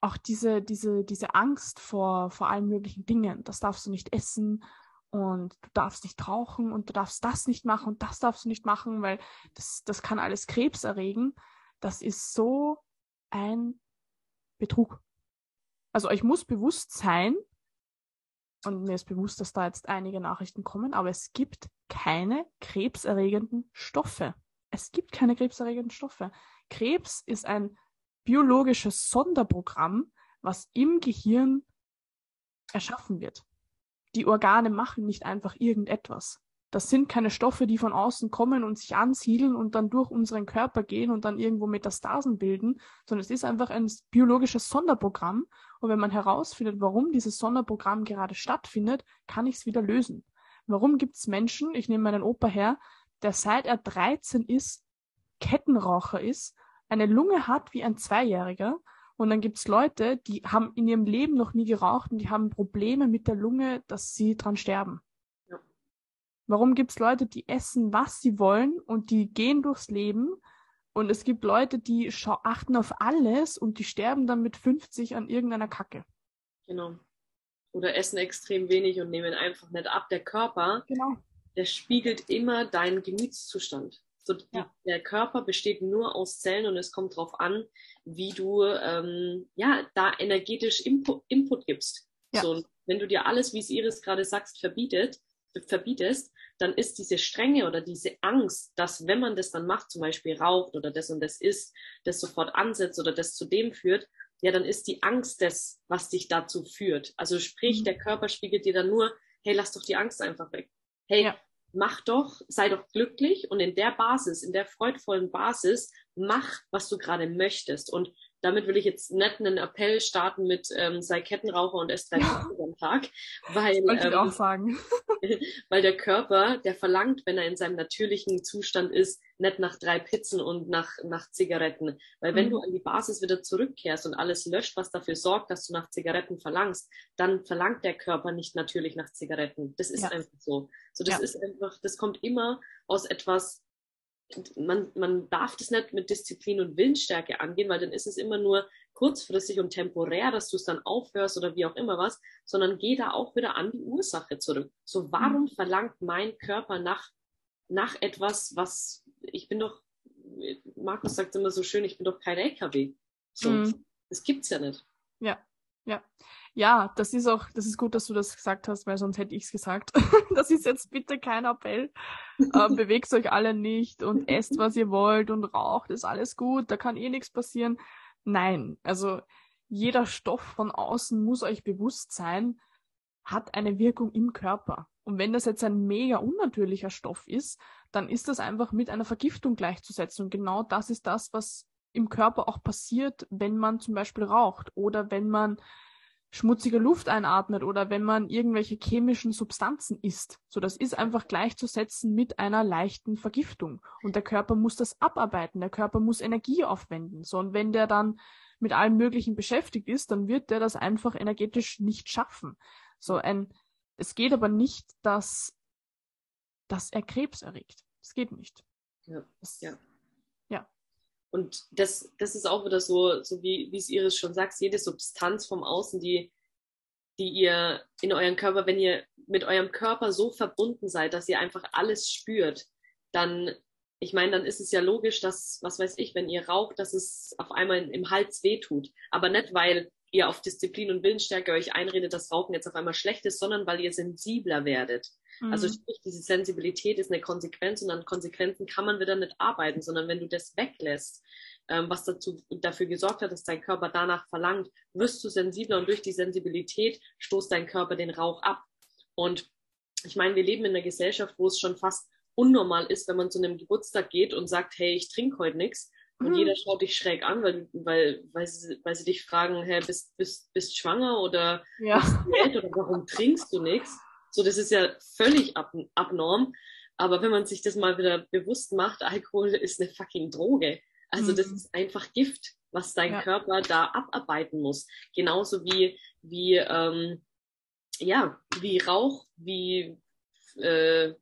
auch diese, diese, diese Angst vor, vor allen möglichen Dingen. Das darfst du nicht essen und du darfst nicht rauchen und du darfst das nicht machen und das darfst du nicht machen, weil das, das kann alles Krebs erregen. Das ist so ein Betrug. Also euch muss bewusst sein, und mir ist bewusst, dass da jetzt einige Nachrichten kommen, aber es gibt keine krebserregenden Stoffe. Es gibt keine krebserregenden Stoffe. Krebs ist ein biologisches Sonderprogramm, was im Gehirn erschaffen wird. Die Organe machen nicht einfach irgendetwas. Das sind keine Stoffe, die von außen kommen und sich ansiedeln und dann durch unseren Körper gehen und dann irgendwo Metastasen bilden, sondern es ist einfach ein biologisches Sonderprogramm. Und wenn man herausfindet, warum dieses Sonderprogramm gerade stattfindet, kann ich es wieder lösen. Warum gibt es Menschen, ich nehme meinen Opa her, der seit er 13 ist, Kettenraucher ist, eine Lunge hat wie ein Zweijähriger und dann gibt es Leute, die haben in ihrem Leben noch nie geraucht und die haben Probleme mit der Lunge, dass sie dran sterben. Warum gibt es Leute, die essen, was sie wollen und die gehen durchs Leben? Und es gibt Leute, die achten auf alles und die sterben dann mit 50 an irgendeiner Kacke. Genau. Oder essen extrem wenig und nehmen einfach nicht ab. Der Körper, genau. der spiegelt immer deinen Gemütszustand. So, ja. Der Körper besteht nur aus Zellen und es kommt darauf an, wie du ähm, ja, da energetisch Input, Input gibst. Ja. So, wenn du dir alles, wie es Iris gerade sagst, verbietet, verbietest, dann ist diese Strenge oder diese Angst, dass wenn man das dann macht, zum Beispiel raucht oder das und das isst, das sofort ansetzt oder das zu dem führt, ja, dann ist die Angst das, was dich dazu führt. Also sprich, mhm. der Körper spiegelt dir dann nur, hey, lass doch die Angst einfach weg. Hey, ja. mach doch, sei doch glücklich und in der Basis, in der freudvollen Basis, mach, was du gerade möchtest. Und damit will ich jetzt nicht einen Appell starten mit ähm, sei Kettenraucher und ess drei ja. am Tag, weil, Wollte ähm, auch sagen. (laughs) weil der Körper, der verlangt, wenn er in seinem natürlichen Zustand ist, nicht nach drei Pizzen und nach, nach Zigaretten. Weil wenn mhm. du an die Basis wieder zurückkehrst und alles löscht, was dafür sorgt, dass du nach Zigaretten verlangst, dann verlangt der Körper nicht natürlich nach Zigaretten. Das ist ja. einfach so. So, das ja. ist einfach, das kommt immer aus etwas man, man darf das nicht mit Disziplin und Willensstärke angehen, weil dann ist es immer nur kurzfristig und temporär, dass du es dann aufhörst oder wie auch immer was, sondern geh da auch wieder an die Ursache zurück. So, warum mhm. verlangt mein Körper nach, nach etwas, was, ich bin doch, Markus sagt immer so schön, ich bin doch kein LKW. So, mhm. das gibt's ja nicht. Ja, Ja. Ja, das ist auch, das ist gut, dass du das gesagt hast, weil sonst hätte ich es gesagt. (laughs) das ist jetzt bitte kein Appell. Äh, (laughs) bewegt euch alle nicht und (laughs) esst, was ihr wollt und raucht, ist alles gut, da kann eh nichts passieren. Nein, also jeder Stoff von außen muss euch bewusst sein, hat eine Wirkung im Körper. Und wenn das jetzt ein mega unnatürlicher Stoff ist, dann ist das einfach mit einer Vergiftung gleichzusetzen. Und genau das ist das, was im Körper auch passiert, wenn man zum Beispiel raucht oder wenn man schmutzige Luft einatmet oder wenn man irgendwelche chemischen Substanzen isst. So, das ist einfach gleichzusetzen mit einer leichten Vergiftung. Und der Körper muss das abarbeiten. Der Körper muss Energie aufwenden. So, und wenn der dann mit allem Möglichen beschäftigt ist, dann wird der das einfach energetisch nicht schaffen. So ein, es geht aber nicht, dass, dass er Krebs erregt. Es geht nicht. Ja, das, ja. Ja. Und das, das ist auch wieder so, so wie, wie es Iris schon sagt, jede Substanz vom Außen, die, die ihr in euren Körper, wenn ihr mit eurem Körper so verbunden seid, dass ihr einfach alles spürt, dann, ich meine, dann ist es ja logisch, dass, was weiß ich, wenn ihr raucht, dass es auf einmal im Hals wehtut. Aber nicht, weil ihr auf Disziplin und Willensstärke euch einredet, dass Rauchen jetzt auf einmal schlecht ist, sondern weil ihr sensibler werdet. Mhm. Also sprich, diese Sensibilität ist eine Konsequenz und an Konsequenzen kann man wieder nicht arbeiten, sondern wenn du das weglässt, ähm, was dazu, dafür gesorgt hat, dass dein Körper danach verlangt, wirst du sensibler und durch die Sensibilität stoßt dein Körper den Rauch ab. Und ich meine, wir leben in einer Gesellschaft, wo es schon fast unnormal ist, wenn man zu einem Geburtstag geht und sagt, hey, ich trinke heute nichts. Und mhm. jeder schaut dich schräg an, weil, weil, weil, sie, weil sie dich fragen, hey, bist, bist, bist schwanger oder ja. bist du oder warum trinkst du nichts? So, das ist ja völlig ab, abnorm. Aber wenn man sich das mal wieder bewusst macht, Alkohol ist eine fucking Droge. Also mhm. das ist einfach Gift, was dein ja. Körper da abarbeiten muss. Genauso wie, wie, ähm, ja, wie Rauch, wie äh,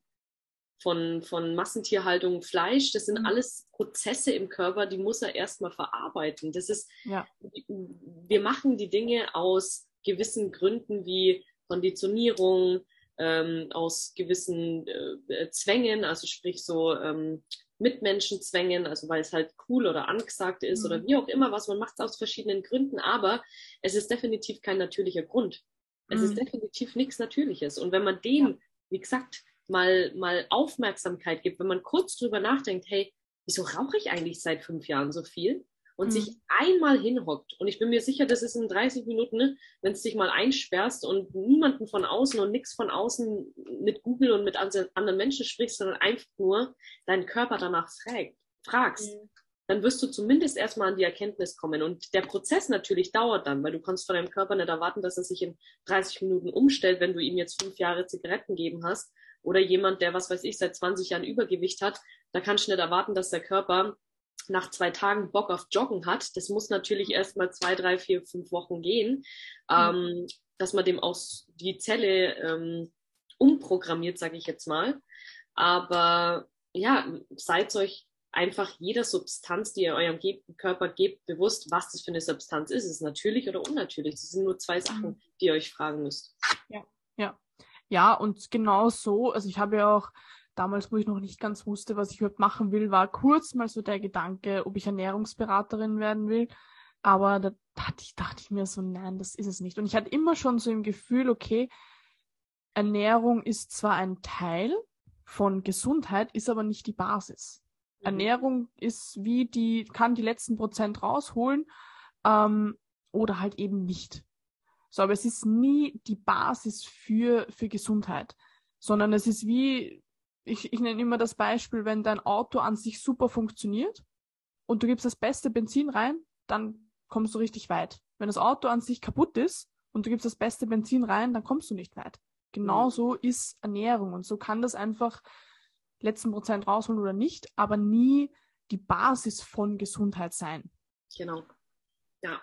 von, von Massentierhaltung Fleisch. Das sind mhm. alles Prozesse im Körper, die muss er erstmal verarbeiten. Das ist, ja. wir machen die Dinge aus gewissen Gründen wie Konditionierung, ähm, aus gewissen äh, Zwängen, also sprich so ähm, Mitmenschenzwängen, also weil es halt cool oder angesagt ist mhm. oder wie auch immer was, man macht es aus verschiedenen Gründen, aber es ist definitiv kein natürlicher Grund. Es mhm. ist definitiv nichts Natürliches. Und wenn man dem, ja. wie gesagt, mal, mal Aufmerksamkeit gibt, wenn man kurz drüber nachdenkt, hey, wieso rauche ich eigentlich seit fünf Jahren so viel? und mhm. sich einmal hinhockt. Und ich bin mir sicher, das ist in 30 Minuten, ne, wenn du dich mal einsperrst und niemanden von außen und nichts von außen mit Google und mit anderen Menschen sprichst, sondern einfach nur deinen Körper danach fragt, fragst. Mhm. Dann wirst du zumindest erstmal an die Erkenntnis kommen. Und der Prozess natürlich dauert dann, weil du kannst von deinem Körper nicht erwarten, dass er sich in 30 Minuten umstellt, wenn du ihm jetzt fünf Jahre Zigaretten geben hast. Oder jemand, der, was weiß ich, seit 20 Jahren Übergewicht hat, da kannst du nicht erwarten, dass der Körper nach zwei Tagen Bock auf Joggen hat, das muss natürlich erst mal zwei, drei, vier, fünf Wochen gehen, mhm. ähm, dass man dem auch die Zelle ähm, umprogrammiert, sage ich jetzt mal. Aber ja, seid euch einfach jeder Substanz, die ihr eurem Ge Körper gebt, bewusst, was das für eine Substanz ist. Ist es natürlich oder unnatürlich? Das sind nur zwei Sachen, mhm. die ihr euch fragen müsst. Ja, ja. Ja, und genau so, also ich habe ja auch damals, wo ich noch nicht ganz wusste, was ich überhaupt machen will, war kurz mal so der Gedanke, ob ich Ernährungsberaterin werden will. Aber da dachte ich, dachte ich mir so, nein, das ist es nicht. Und ich hatte immer schon so im Gefühl, okay, Ernährung ist zwar ein Teil von Gesundheit, ist aber nicht die Basis. Mhm. Ernährung ist wie die, kann die letzten Prozent rausholen ähm, oder halt eben nicht. So, aber es ist nie die Basis für, für Gesundheit, sondern es ist wie, ich, ich nenne immer das Beispiel, wenn dein Auto an sich super funktioniert und du gibst das beste Benzin rein, dann kommst du richtig weit. Wenn das Auto an sich kaputt ist und du gibst das beste Benzin rein, dann kommst du nicht weit. Genauso mhm. ist Ernährung und so kann das einfach letzten Prozent rausholen oder nicht, aber nie die Basis von Gesundheit sein. Genau. Ja.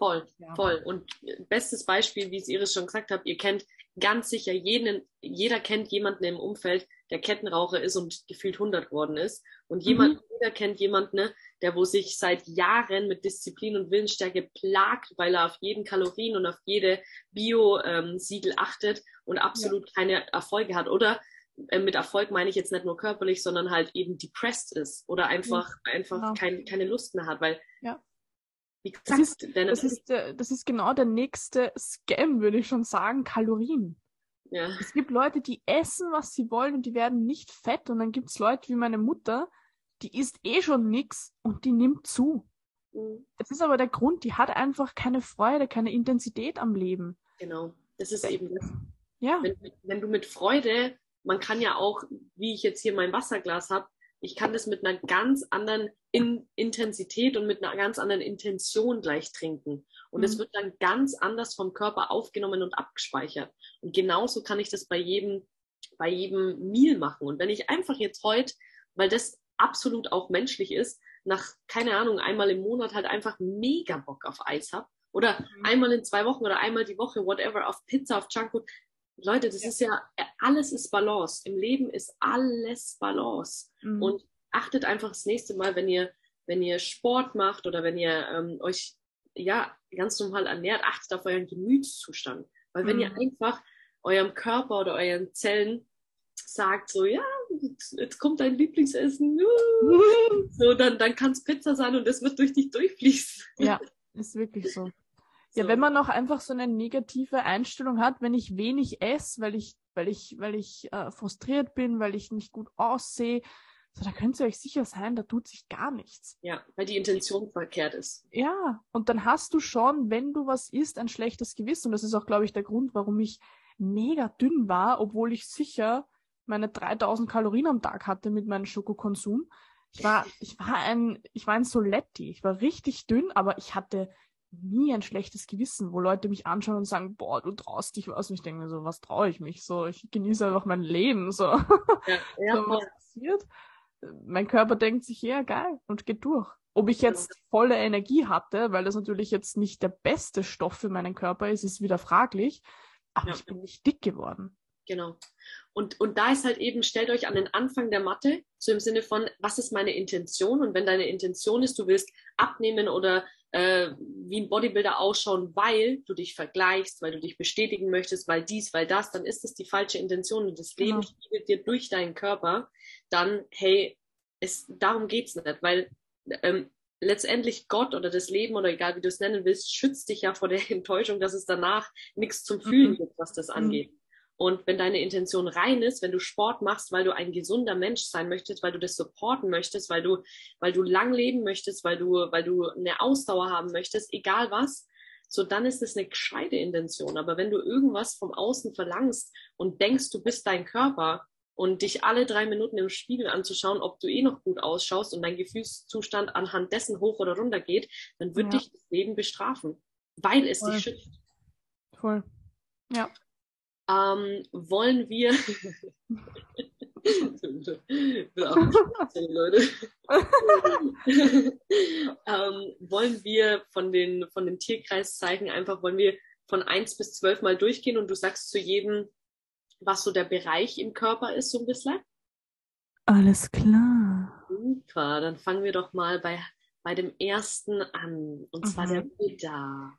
Voll, ja. voll. Und bestes Beispiel, wie es Iris schon gesagt hat, ihr kennt ganz sicher jeden, jeder kennt jemanden im Umfeld, der Kettenraucher ist und gefühlt 100 geworden ist. Und jemand, mhm. jeder kennt jemanden, ne, der wo sich seit Jahren mit Disziplin und Willensstärke plagt, weil er auf jeden Kalorien und auf jede Bio-Siegel ähm, achtet und absolut ja. keine Erfolge hat. Oder äh, mit Erfolg meine ich jetzt nicht nur körperlich, sondern halt eben depressed ist oder einfach, ja. einfach genau. kein, keine Lust mehr hat, weil ja. Wie gesagt, das ist, das, ist das ist genau der nächste Scam, würde ich schon sagen, Kalorien. Ja. Es gibt Leute, die essen, was sie wollen und die werden nicht fett. Und dann gibt es Leute wie meine Mutter, die isst eh schon nix und die nimmt zu. Mhm. Das ist aber der Grund, die hat einfach keine Freude, keine Intensität am Leben. Genau, das ist eben das. Ja. Wenn, wenn du mit Freude, man kann ja auch, wie ich jetzt hier mein Wasserglas habe, ich kann das mit einer ganz anderen In Intensität und mit einer ganz anderen Intention gleich trinken. Und es mhm. wird dann ganz anders vom Körper aufgenommen und abgespeichert. Und genauso kann ich das bei jedem, bei jedem Meal machen. Und wenn ich einfach jetzt heute, weil das absolut auch menschlich ist, nach, keine Ahnung, einmal im Monat halt einfach mega Bock auf Eis habe. Oder mhm. einmal in zwei Wochen oder einmal die Woche, whatever, auf Pizza, auf Junkfood. Leute, das ja. ist ja, alles ist Balance. Im Leben ist alles Balance. Mhm. Und achtet einfach das nächste Mal, wenn ihr, wenn ihr Sport macht oder wenn ihr ähm, euch ja ganz normal ernährt, achtet auf euren Gemütszustand. Weil wenn mhm. ihr einfach eurem Körper oder euren Zellen sagt, so, ja, jetzt kommt dein Lieblingsessen, (laughs) so, dann, dann kann es Pizza sein und es wird durch dich durchfließen. Ja, (laughs) ist wirklich so. Ja, wenn man noch einfach so eine negative Einstellung hat, wenn ich wenig esse, weil ich, weil ich, weil ich äh, frustriert bin, weil ich nicht gut aussehe, so, da könnt ihr euch sicher sein, da tut sich gar nichts. Ja, weil die Intention verkehrt ist. Ja, und dann hast du schon, wenn du was isst, ein schlechtes Gewissen. Und das ist auch, glaube ich, der Grund, warum ich mega dünn war, obwohl ich sicher meine 3000 Kalorien am Tag hatte mit meinem Schokokonsum. Ich war, ich war ein, ich war ein Soletti. Ich war richtig dünn, aber ich hatte nie ein schlechtes Gewissen, wo Leute mich anschauen und sagen, boah, du traust dich was. Und ich denke mir so, was traue ich mich? So, ich genieße einfach mein Leben. So, ja, (laughs) ja, so was passiert. Mein Körper denkt sich, ja, geil, und geht durch. Ob ich jetzt volle Energie hatte, weil das natürlich jetzt nicht der beste Stoff für meinen Körper ist, ist wieder fraglich. Aber ja. ich bin nicht dick geworden. Genau. Und, und da ist halt eben, stellt euch an den Anfang der Matte, so im Sinne von, was ist meine Intention? Und wenn deine Intention ist, du willst abnehmen oder äh, wie ein Bodybuilder ausschauen, weil du dich vergleichst, weil du dich bestätigen möchtest, weil dies, weil das, dann ist das die falsche Intention und das Leben genau. spiegelt dir durch deinen Körper, dann, hey, es, darum geht's nicht, weil ähm, letztendlich Gott oder das Leben oder egal wie du es nennen willst, schützt dich ja vor der (laughs) Enttäuschung, dass es danach nichts zum Fühlen mhm. gibt, was das angeht. Und wenn deine Intention rein ist, wenn du Sport machst, weil du ein gesunder Mensch sein möchtest, weil du das supporten möchtest, weil du, weil du lang leben möchtest, weil du, weil du eine Ausdauer haben möchtest, egal was, so dann ist es eine gescheite Intention. Aber wenn du irgendwas vom Außen verlangst und denkst, du bist dein Körper und dich alle drei Minuten im Spiegel anzuschauen, ob du eh noch gut ausschaust und dein Gefühlszustand anhand dessen hoch oder runter geht, dann wird ja. dich das Leben bestrafen, weil es Voll. dich schützt. Voll. Ja ähm, wollen wir. (laughs) Leute. ähm, wollen wir von den, von den Tierkreiszeichen einfach, wollen wir von 1 bis 12 mal durchgehen und du sagst zu jedem, was so der Bereich im Körper ist, so ein bisschen? Alles klar. Super, dann fangen wir doch mal bei, bei dem ersten an, und zwar mhm. der Buddha.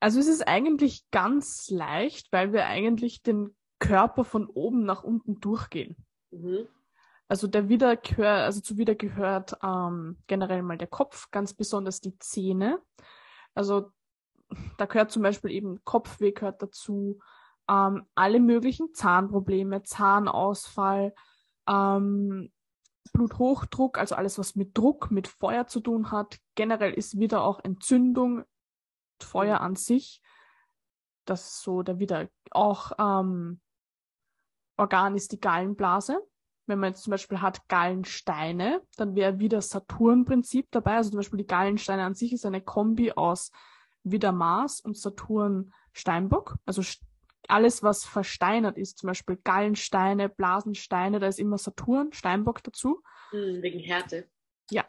Also es ist eigentlich ganz leicht, weil wir eigentlich den Körper von oben nach unten durchgehen. Mhm. Also der wieder gehört, also zu wieder gehört ähm, generell mal der Kopf, ganz besonders die Zähne. Also da gehört zum Beispiel eben Kopfweh gehört dazu, ähm, alle möglichen Zahnprobleme, Zahnausfall, ähm, Bluthochdruck, also alles, was mit Druck, mit Feuer zu tun hat. Generell ist wieder auch Entzündung Feuer mhm. an sich, das ist so der wieder auch ähm, Organ ist die Gallenblase. Wenn man jetzt zum Beispiel hat Gallensteine, dann wäre wieder Saturn-Prinzip dabei. Also zum Beispiel die Gallensteine an sich ist eine Kombi aus wieder Mars und Saturn Steinbock. Also alles, was versteinert ist, zum Beispiel Gallensteine, Blasensteine, da ist immer Saturn, Steinbock dazu. Hm, wegen Härte. Ja,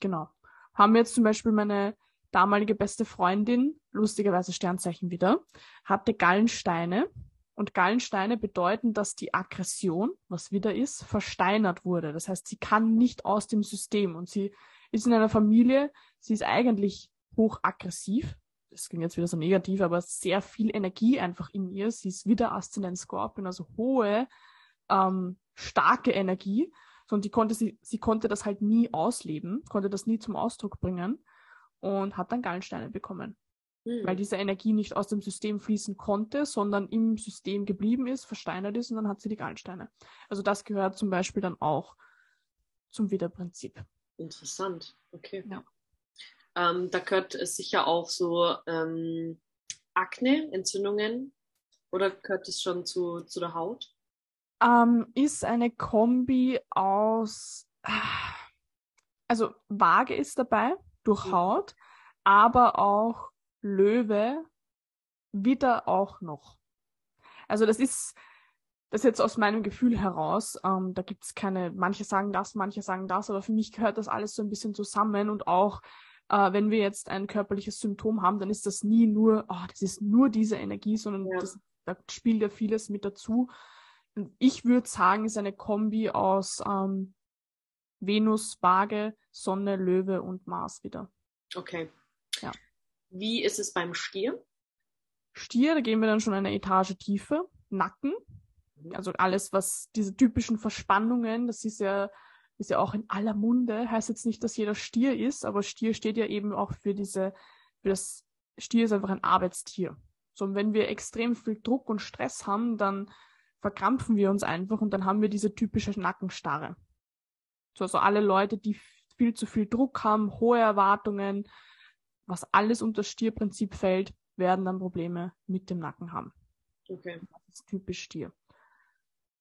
genau. Haben wir jetzt zum Beispiel meine damalige beste Freundin, lustigerweise Sternzeichen wieder, hatte Gallensteine. Und Gallensteine bedeuten, dass die Aggression, was wieder ist, versteinert wurde. Das heißt, sie kann nicht aus dem System und sie ist in einer Familie, sie ist eigentlich hochaggressiv. Das klingt jetzt wieder so negativ, aber sehr viel Energie einfach in ihr. Sie ist wieder Aszendent Scorpion, also hohe, ähm, starke Energie. Und die konnte sie, sie konnte das halt nie ausleben, konnte das nie zum Ausdruck bringen. Und hat dann Gallensteine bekommen. Hm. Weil diese Energie nicht aus dem System fließen konnte, sondern im System geblieben ist, versteinert ist und dann hat sie die Gallensteine. Also das gehört zum Beispiel dann auch zum Widerprinzip. Interessant, okay. Ja. Ähm, da gehört es sicher auch so ähm, Akne, Entzündungen oder gehört es schon zu, zu der Haut? Ähm, ist eine Kombi aus, also Waage ist dabei, durch Mhm. Haut, aber auch Löwe wieder auch noch. Also das ist, das jetzt aus meinem Gefühl heraus, ähm, da gibt's keine, manche sagen das, manche sagen das, aber für mich gehört das alles so ein bisschen zusammen und auch äh, wenn wir jetzt ein körperliches Symptom haben, dann ist das nie nur, oh, das ist nur diese Energie, sondern Ja. das, da spielt ja vieles mit dazu. Und ich würde sagen, ist eine Kombi aus ähm, Venus, Waage, Sonne, Löwe und Mars wieder. Okay. Ja. Wie ist es beim Stier? Stier, da gehen wir dann schon eine Etage tiefer. Nacken, also alles, was diese typischen Verspannungen, das ist ja, ist ja auch in aller Munde, heißt jetzt nicht, dass jeder Stier ist, aber Stier steht ja eben auch für diese, für das, Stier ist einfach ein Arbeitstier. So, und wenn wir extrem viel Druck und Stress haben, dann verkrampfen wir uns einfach und dann haben wir diese typische Nackenstarre. So, also alle Leute, die viel zu viel Druck haben, hohe Erwartungen, was alles unter das Stierprinzip fällt, werden dann Probleme mit dem Nacken haben. Okay. Das ist typisch Stier.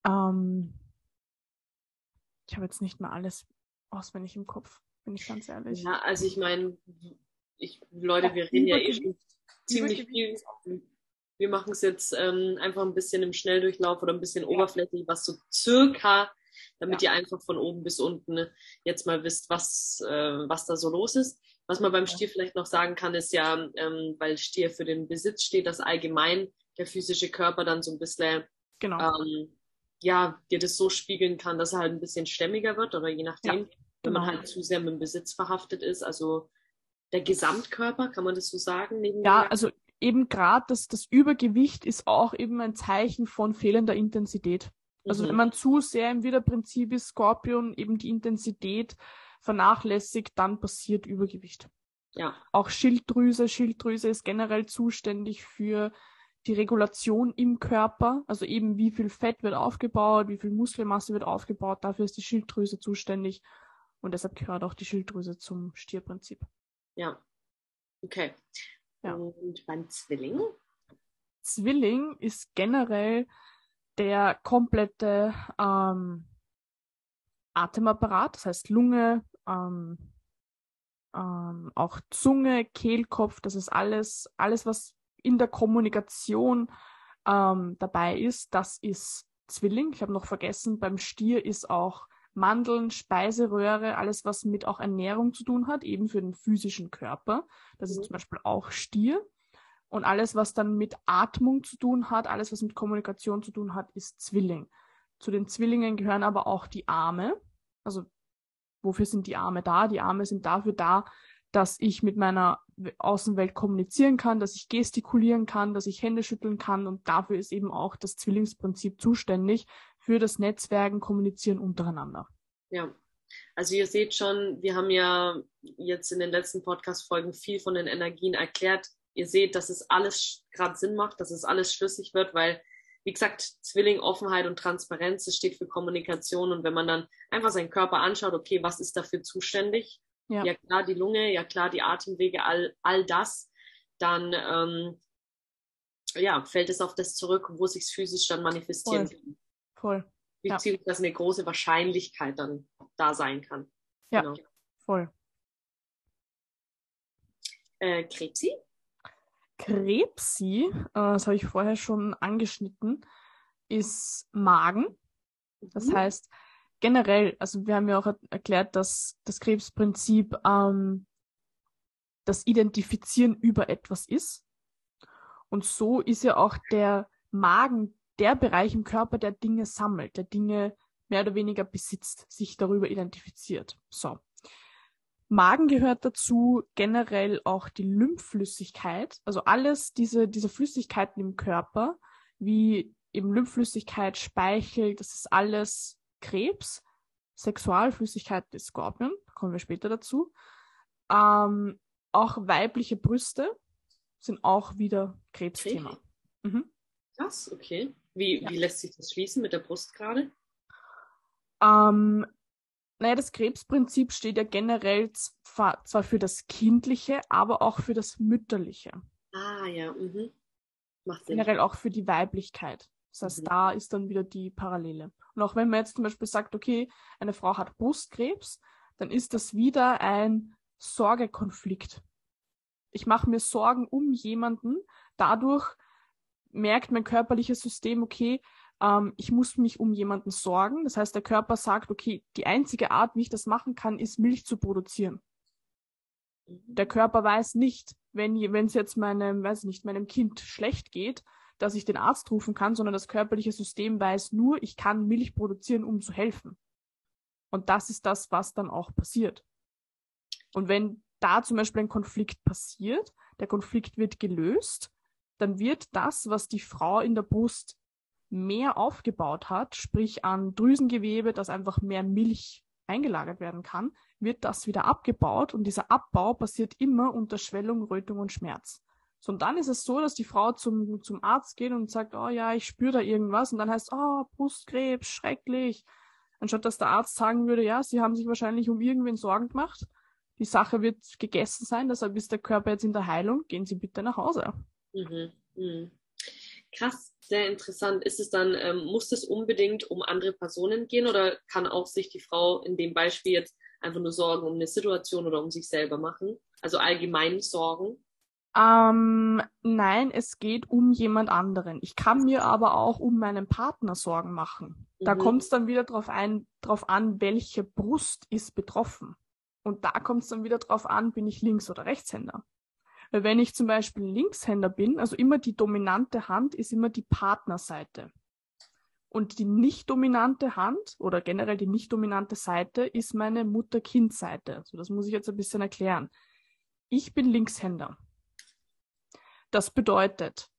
Ähm, ich habe jetzt nicht mehr alles auswendig im Kopf, bin ich ganz ehrlich. Ja, also ich meine, ich, Leute, wir Ja, reden ja eh schon ziemlich viel. Wir machen es jetzt ähm, einfach ein bisschen im Schnelldurchlauf oder ein bisschen oberflächlich, was so circa, damit ihr einfach von oben bis unten jetzt mal wisst, was, äh, was da so los ist. Was man beim Stier vielleicht noch sagen kann, ist ja, ähm, weil Stier für den Besitz steht, dass allgemein der physische Körper dann so ein bisschen Genau. ähm, ja, dir das so spiegeln kann, dass er halt ein bisschen stämmiger wird oder je nachdem, wenn man genau. halt zu sehr mit dem Besitz verhaftet ist. Also der Gesamtkörper, kann man das so sagen? Ja, also eben gerade das, das Übergewicht ist auch eben ein Zeichen von fehlender Intensität. Also Mhm. wenn man zu sehr im Widerprinzip ist, Skorpion, eben die Intensität vernachlässigt, dann passiert Übergewicht. ja, Auch Schilddrüse. Schilddrüse ist generell zuständig für die Regulation im Körper. Also eben wie viel Fett wird aufgebaut, wie viel Muskelmasse wird aufgebaut. Dafür ist die Schilddrüse zuständig. Und deshalb gehört auch die Schilddrüse zum Stierprinzip. ja. Okay. Ja. Und beim Zwilling? Zwilling ist generell der komplette ähm, Atemapparat, das heißt Lunge, ähm, ähm, auch Zunge, Kehlkopf, das ist alles, alles, was in der Kommunikation ähm, dabei ist, das ist Zwilling. Ich habe noch vergessen, beim Stier ist auch Mandeln, Speiseröhre, alles, was mit auch Ernährung zu tun hat, eben für den physischen Körper. Das ist Mhm. zum Beispiel auch Stier. Und alles, was dann mit Atmung zu tun hat, alles, was mit Kommunikation zu tun hat, ist Zwilling. Zu den Zwillingen gehören aber auch die Arme. Also wofür sind die Arme da? Die Arme sind dafür da, dass ich mit meiner Außenwelt kommunizieren kann, dass ich gestikulieren kann, dass ich Hände schütteln kann und dafür ist eben auch das Zwillingsprinzip zuständig für das Netzwerken, Kommunizieren untereinander. Ja. Also ihr seht schon, wir haben ja jetzt in den letzten Podcast-Folgen viel von den Energien erklärt. Ihr seht, dass es alles gerade Sinn macht, dass es alles schlüssig wird, weil, wie gesagt, Zwilling, Offenheit und Transparenz, das steht für Kommunikation. Und wenn man dann einfach seinen Körper anschaut, okay, was ist dafür zuständig? Ja. Ja, klar, die Lunge, ja klar, die Atemwege, all, all das, dann ähm, ja, fällt es auf das zurück, wo sich physisch dann manifestieren Voll. kann. Voll, Ja. Beziehungsweise eine große Wahrscheinlichkeit dann da sein kann. Ja. Genau. voll. Äh, Krebsi? Krebsi, äh, das habe ich vorher schon angeschnitten, ist Magen. Das Mhm. heißt, generell, also wir haben ja auch er- erklärt, dass das Krebsprinzip ähm, das Identifizieren über etwas ist. Und so ist ja auch der Magen der Bereich im Körper, der Dinge sammelt, der Dinge mehr oder weniger besitzt, sich darüber identifiziert. So. Magen gehört dazu, generell auch die Lymphflüssigkeit, also alles diese, diese Flüssigkeiten im Körper, wie eben Lymphflüssigkeit, Speichel, das ist alles Krebs. Sexualflüssigkeit ist Skorpion, kommen wir später dazu. Ähm, auch weibliche Brüste sind auch wieder Krebsthema. Mhm. Krass, okay. Wie, ja. wie lässt sich das schließen mit der Brust gerade? Ähm, naja, das Krebsprinzip steht ja generell zwar, für das Kindliche, aber auch für das Mütterliche. Ah, ja. Mhm. Macht Sinn. Generell auch für die Weiblichkeit. Das heißt, mhm. da ist dann wieder die Parallele. Und auch wenn man jetzt zum Beispiel sagt, okay, eine Frau hat Brustkrebs, dann ist das wieder ein Sorgekonflikt. Ich mache mir Sorgen um jemanden. Dadurch merkt mein körperliches System, okay, ähm, ich muss mich um jemanden sorgen. Das heißt, der Körper sagt, okay, die einzige Art, wie ich das machen kann, ist Milch zu produzieren. Der Körper weiß nicht, wenn es jetzt meinem, weiß nicht, meinem Kind schlecht geht, dass ich den Arzt rufen kann, sondern das körperliche System weiß nur, ich kann Milch produzieren, um zu helfen. Und das ist das, was dann auch passiert. Und wenn da zum Beispiel ein Konflikt passiert, der Konflikt wird gelöst, dann wird das, was die Frau in der Brust mehr aufgebaut hat, sprich an Drüsengewebe, dass einfach mehr Milch eingelagert werden kann, wird das wieder abgebaut und dieser Abbau passiert immer unter Schwellung, Rötung und Schmerz. So, und dann ist es so, dass die Frau zum, zum Arzt geht und sagt, oh ja, ich spüre da irgendwas und dann heißt, oh, Brustkrebs, schrecklich. Anstatt dass der Arzt sagen würde, ja, sie haben sich wahrscheinlich um irgendwen Sorgen gemacht, die Sache wird gegessen sein, deshalb ist der Körper jetzt in der Heilung, gehen Sie bitte nach Hause. Mhm. Mhm. Krass, sehr interessant. Ist es dann, ähm, muss es unbedingt um andere Personen gehen oder kann auch sich die Frau in dem Beispiel jetzt einfach nur Sorgen um eine Situation oder um sich selber machen? Also allgemein Sorgen? Ähm, nein, es geht um jemand anderen. Ich kann mir aber auch um meinen Partner Sorgen machen. Da mhm. kommt es dann wieder drauf ein, drauf an, welche Brust ist betroffen. Und da kommt es dann wieder drauf an, bin ich Links- oder Rechtshänder. Weil wenn ich zum Beispiel Linkshänder bin, also immer die dominante Hand ist immer die Partnerseite. Und die nicht dominante Hand oder generell die nicht dominante Seite ist meine Mutter-Kind-Seite. Also das muss ich jetzt ein bisschen erklären. Ich bin Linkshänder. Das bedeutet,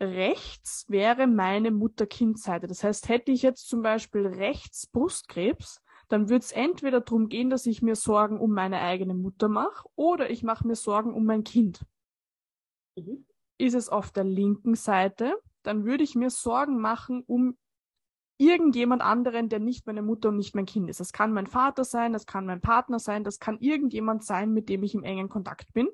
rechts wäre meine Mutter-Kind-Seite. Das heißt, hätte ich jetzt zum Beispiel rechts Brustkrebs, dann wird es entweder darum gehen, dass ich mir Sorgen um meine eigene Mutter mache oder ich mache mir Sorgen um mein Kind. Mhm. Ist es auf der linken Seite, dann würde ich mir Sorgen machen um irgendjemand anderen, der nicht meine Mutter und nicht mein Kind ist. Das kann mein Vater sein, das kann mein Partner sein, das kann irgendjemand sein, mit dem ich im engen Kontakt bin.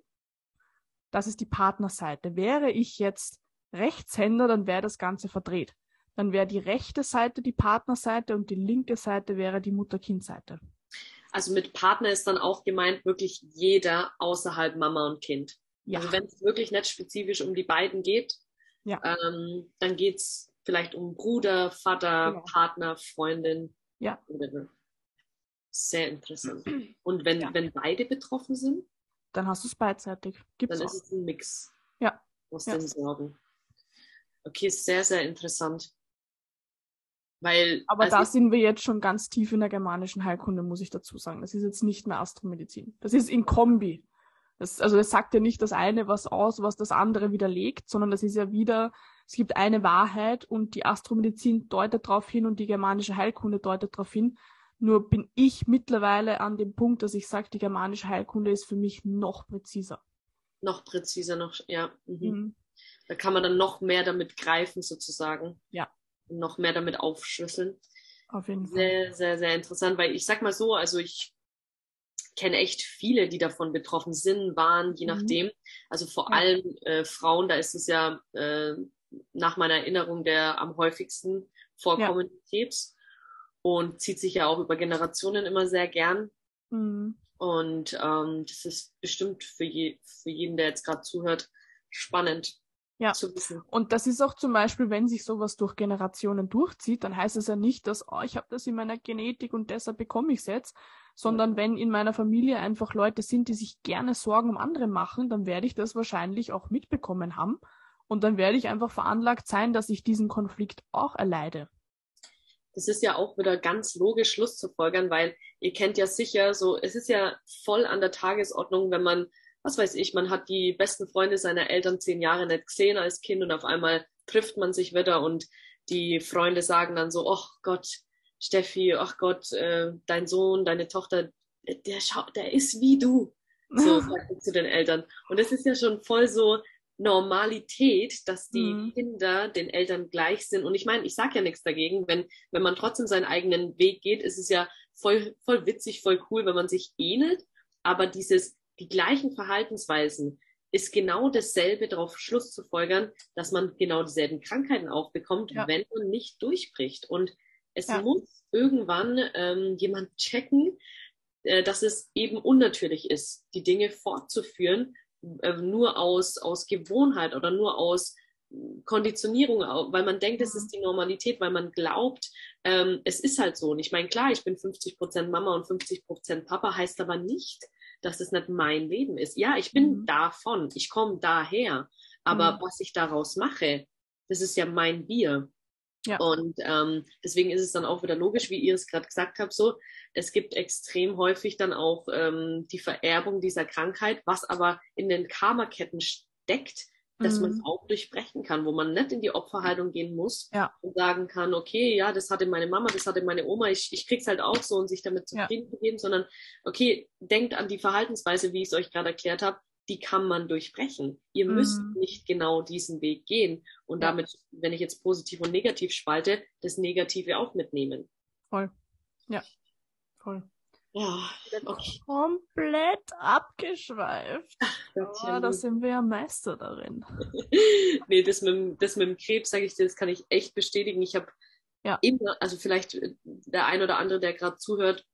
Das ist die Partnerseite. Wäre ich jetzt Rechtshänder, dann wäre das Ganze verdreht dann wäre die rechte Seite die Partnerseite und die linke Seite wäre die Mutter-Kind-Seite. Also mit Partner ist dann auch gemeint wirklich jeder außerhalb Mama und Kind. Ja. Also wenn es wirklich nicht spezifisch um die beiden geht, ja. ähm, dann geht es vielleicht um Bruder, Vater, genau. Partner, Freundin. Ja. Sehr interessant. (clears throat) Und wenn, ja. wenn beide betroffen sind? Dann hast du es beidseitig. Gibt's dann auch. ist es ein Mix. Ja. Aus ja. den Sorgen. Okay, sehr, sehr interessant. Weil, Aber also da sind wir jetzt schon ganz tief in der germanischen Heilkunde, muss ich dazu sagen. Das ist jetzt nicht mehr Astromedizin. Das ist in Kombi. Das, also das sagt ja nicht das eine was aus, was das andere widerlegt, sondern das ist ja wieder, es gibt eine Wahrheit und die Astromedizin deutet darauf hin und die germanische Heilkunde deutet darauf hin. Nur bin ich mittlerweile an dem Punkt, dass ich sage, die germanische Heilkunde ist für mich noch präziser. Noch präziser, noch, ja. Mhm. Mhm. Da kann man dann noch mehr damit greifen, sozusagen. Ja noch mehr damit aufschlüsseln. Auf jeden Fall. Sehr, sehr, sehr interessant, weil ich sag mal so, also ich kenne echt viele, die davon betroffen sind, waren, je mhm. nachdem. Also vor ja. allem äh, Frauen, da ist es ja äh, nach meiner Erinnerung der am häufigsten vorkommende ja. Krebs und zieht sich ja auch über Generationen immer sehr gern. Mhm. Und ähm, das ist bestimmt für, je, für jeden, der jetzt gerade zuhört, spannend. Ja. Und das ist auch zum Beispiel, wenn sich sowas durch Generationen durchzieht, dann heißt es ja nicht, dass, oh, ich habe das in meiner Genetik und deshalb bekomme ich es jetzt, sondern wenn in meiner Familie einfach Leute sind, die sich gerne Sorgen um andere machen, dann werde ich das wahrscheinlich auch mitbekommen haben. Und dann werde ich einfach veranlagt sein, dass ich diesen Konflikt auch erleide. Das ist ja auch wieder ganz logisch Schluss zu folgern, weil ihr kennt ja sicher so, es ist ja voll an der Tagesordnung, wenn man was weiß ich, man hat die besten Freunde seiner Eltern zehn Jahre nicht gesehen als Kind und auf einmal trifft man sich wieder und die Freunde sagen dann so, ach Gott, Steffi, ach Gott, äh, dein Sohn, deine Tochter, der, der ist wie du. So (laughs) sagt zu den Eltern. Und das ist ja schon voll so Normalität, dass die Mhm. Kinder den Eltern gleich sind. Und ich meine, ich sage ja nichts dagegen, wenn, wenn man trotzdem seinen eigenen Weg geht, ist es ja voll, voll witzig, voll cool, wenn man sich ähnelt. Aber dieses, die gleichen Verhaltensweisen ist genau dasselbe, darauf Schluss zu folgern, dass man genau dieselben Krankheiten auch bekommt, Ja. wenn man nicht durchbricht. Und es Ja. muss irgendwann ähm, jemand checken, äh, dass es eben unnatürlich ist, die Dinge fortzuführen, äh, nur aus, aus Gewohnheit oder nur aus äh, Konditionierung, weil man denkt, es Mhm. ist die Normalität, weil man glaubt, ähm, es ist halt so. Und ich meine, klar, ich bin 50% Mama und 50% Papa, heißt aber nicht, dass es nicht mein Leben ist. Ja, ich bin Mhm. davon, ich komme daher, aber Mhm. was ich daraus mache, das ist ja mein Bier. Ja. Und ähm, deswegen ist es dann auch wieder logisch, wie ihr es gerade gesagt habt, so, es gibt extrem häufig dann auch ähm, die Vererbung dieser Krankheit, was aber in den Karmaketten steckt, dass man es Mhm. auch durchbrechen kann, wo man nicht in die Opferhaltung gehen muss Ja. und sagen kann, okay, ja, das hatte meine Mama, das hatte meine Oma, ich, ich krieg's halt auch so und sich damit Ja. zufrieden zu geben, sondern okay, denkt an die Verhaltensweise, wie ich es euch gerade erklärt habe, die kann man durchbrechen. Ihr müsst Mhm. nicht genau diesen Weg gehen und Ja. damit, wenn ich jetzt positiv und negativ spalte, das Negative auch mitnehmen. Voll. Ja. Voll. Ja, okay. Komplett abgeschweift. Aber da sind wir ja Meister darin. (laughs) nee, das mit, dem- das mit dem Krebs, sage ich dir, das kann ich echt bestätigen. Ich habe Ja. immer, also vielleicht äh, der ein oder andere, der gerade zuhört,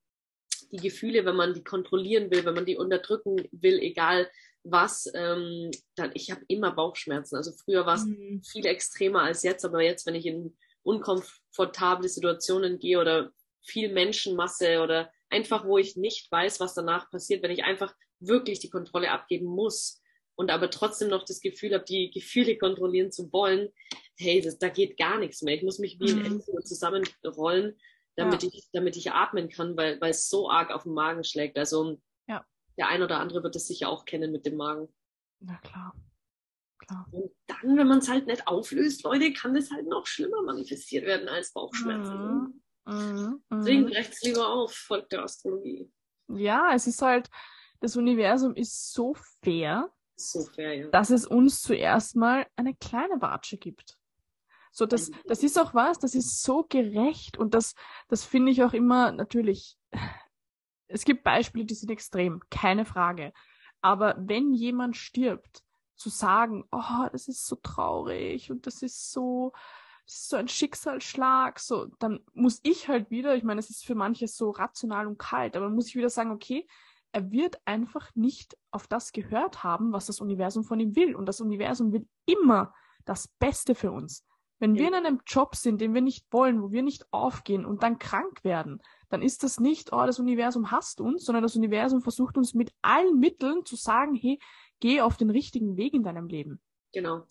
die Gefühle, wenn man die kontrollieren will, wenn man die unterdrücken will, egal was, ähm, dann ich habe immer Bauchschmerzen. Also früher war es Mhm. viel extremer als jetzt, aber jetzt, wenn ich in unkomfortable Situationen gehe oder viel Menschenmasse oder einfach, wo ich nicht weiß, was danach passiert, wenn ich einfach wirklich die Kontrolle abgeben muss und aber trotzdem noch das Gefühl habe, die Gefühle kontrollieren zu wollen, hey, das, da geht gar nichts mehr. Ich muss mich wie ein Mhm. Ente zusammenrollen, damit Ja. ich, damit ich atmen kann, weil, weil es so arg auf den Magen schlägt. Also Ja. der ein oder andere wird es sicher auch kennen mit dem Magen. Na klar. Klar. Und dann, wenn man es halt nicht auflöst, Leute, kann das halt noch schlimmer manifestiert werden als Bauchschmerzen. Mhm. Mhm. Deswegen brecht's lieber auf, folgt der Astrologie. Ja, es ist halt, das Universum ist so fair, So fair, ja. dass es uns zuerst mal eine kleine Watsche gibt. So, das, das ist auch was, das ist so gerecht und das, das finde ich auch immer natürlich. Es gibt Beispiele, die sind extrem, keine Frage. Aber wenn jemand stirbt, zu sagen, oh, das ist so traurig und das ist so, das ist so ein Schicksalsschlag, so, dann muss ich halt wieder, ich meine, es ist für manche so rational und kalt, aber dann muss ich wieder sagen, okay, er wird einfach nicht auf das gehört haben, was das Universum von ihm will. Und das Universum will immer das Beste für uns. Wenn wir in einem Job sind, den wir nicht wollen, wo wir nicht aufgehen und dann krank werden, dann ist das nicht, oh, das Universum hasst uns, sondern das Universum versucht uns mit allen Mitteln zu sagen, hey, geh auf den richtigen Weg in deinem Leben. Genau.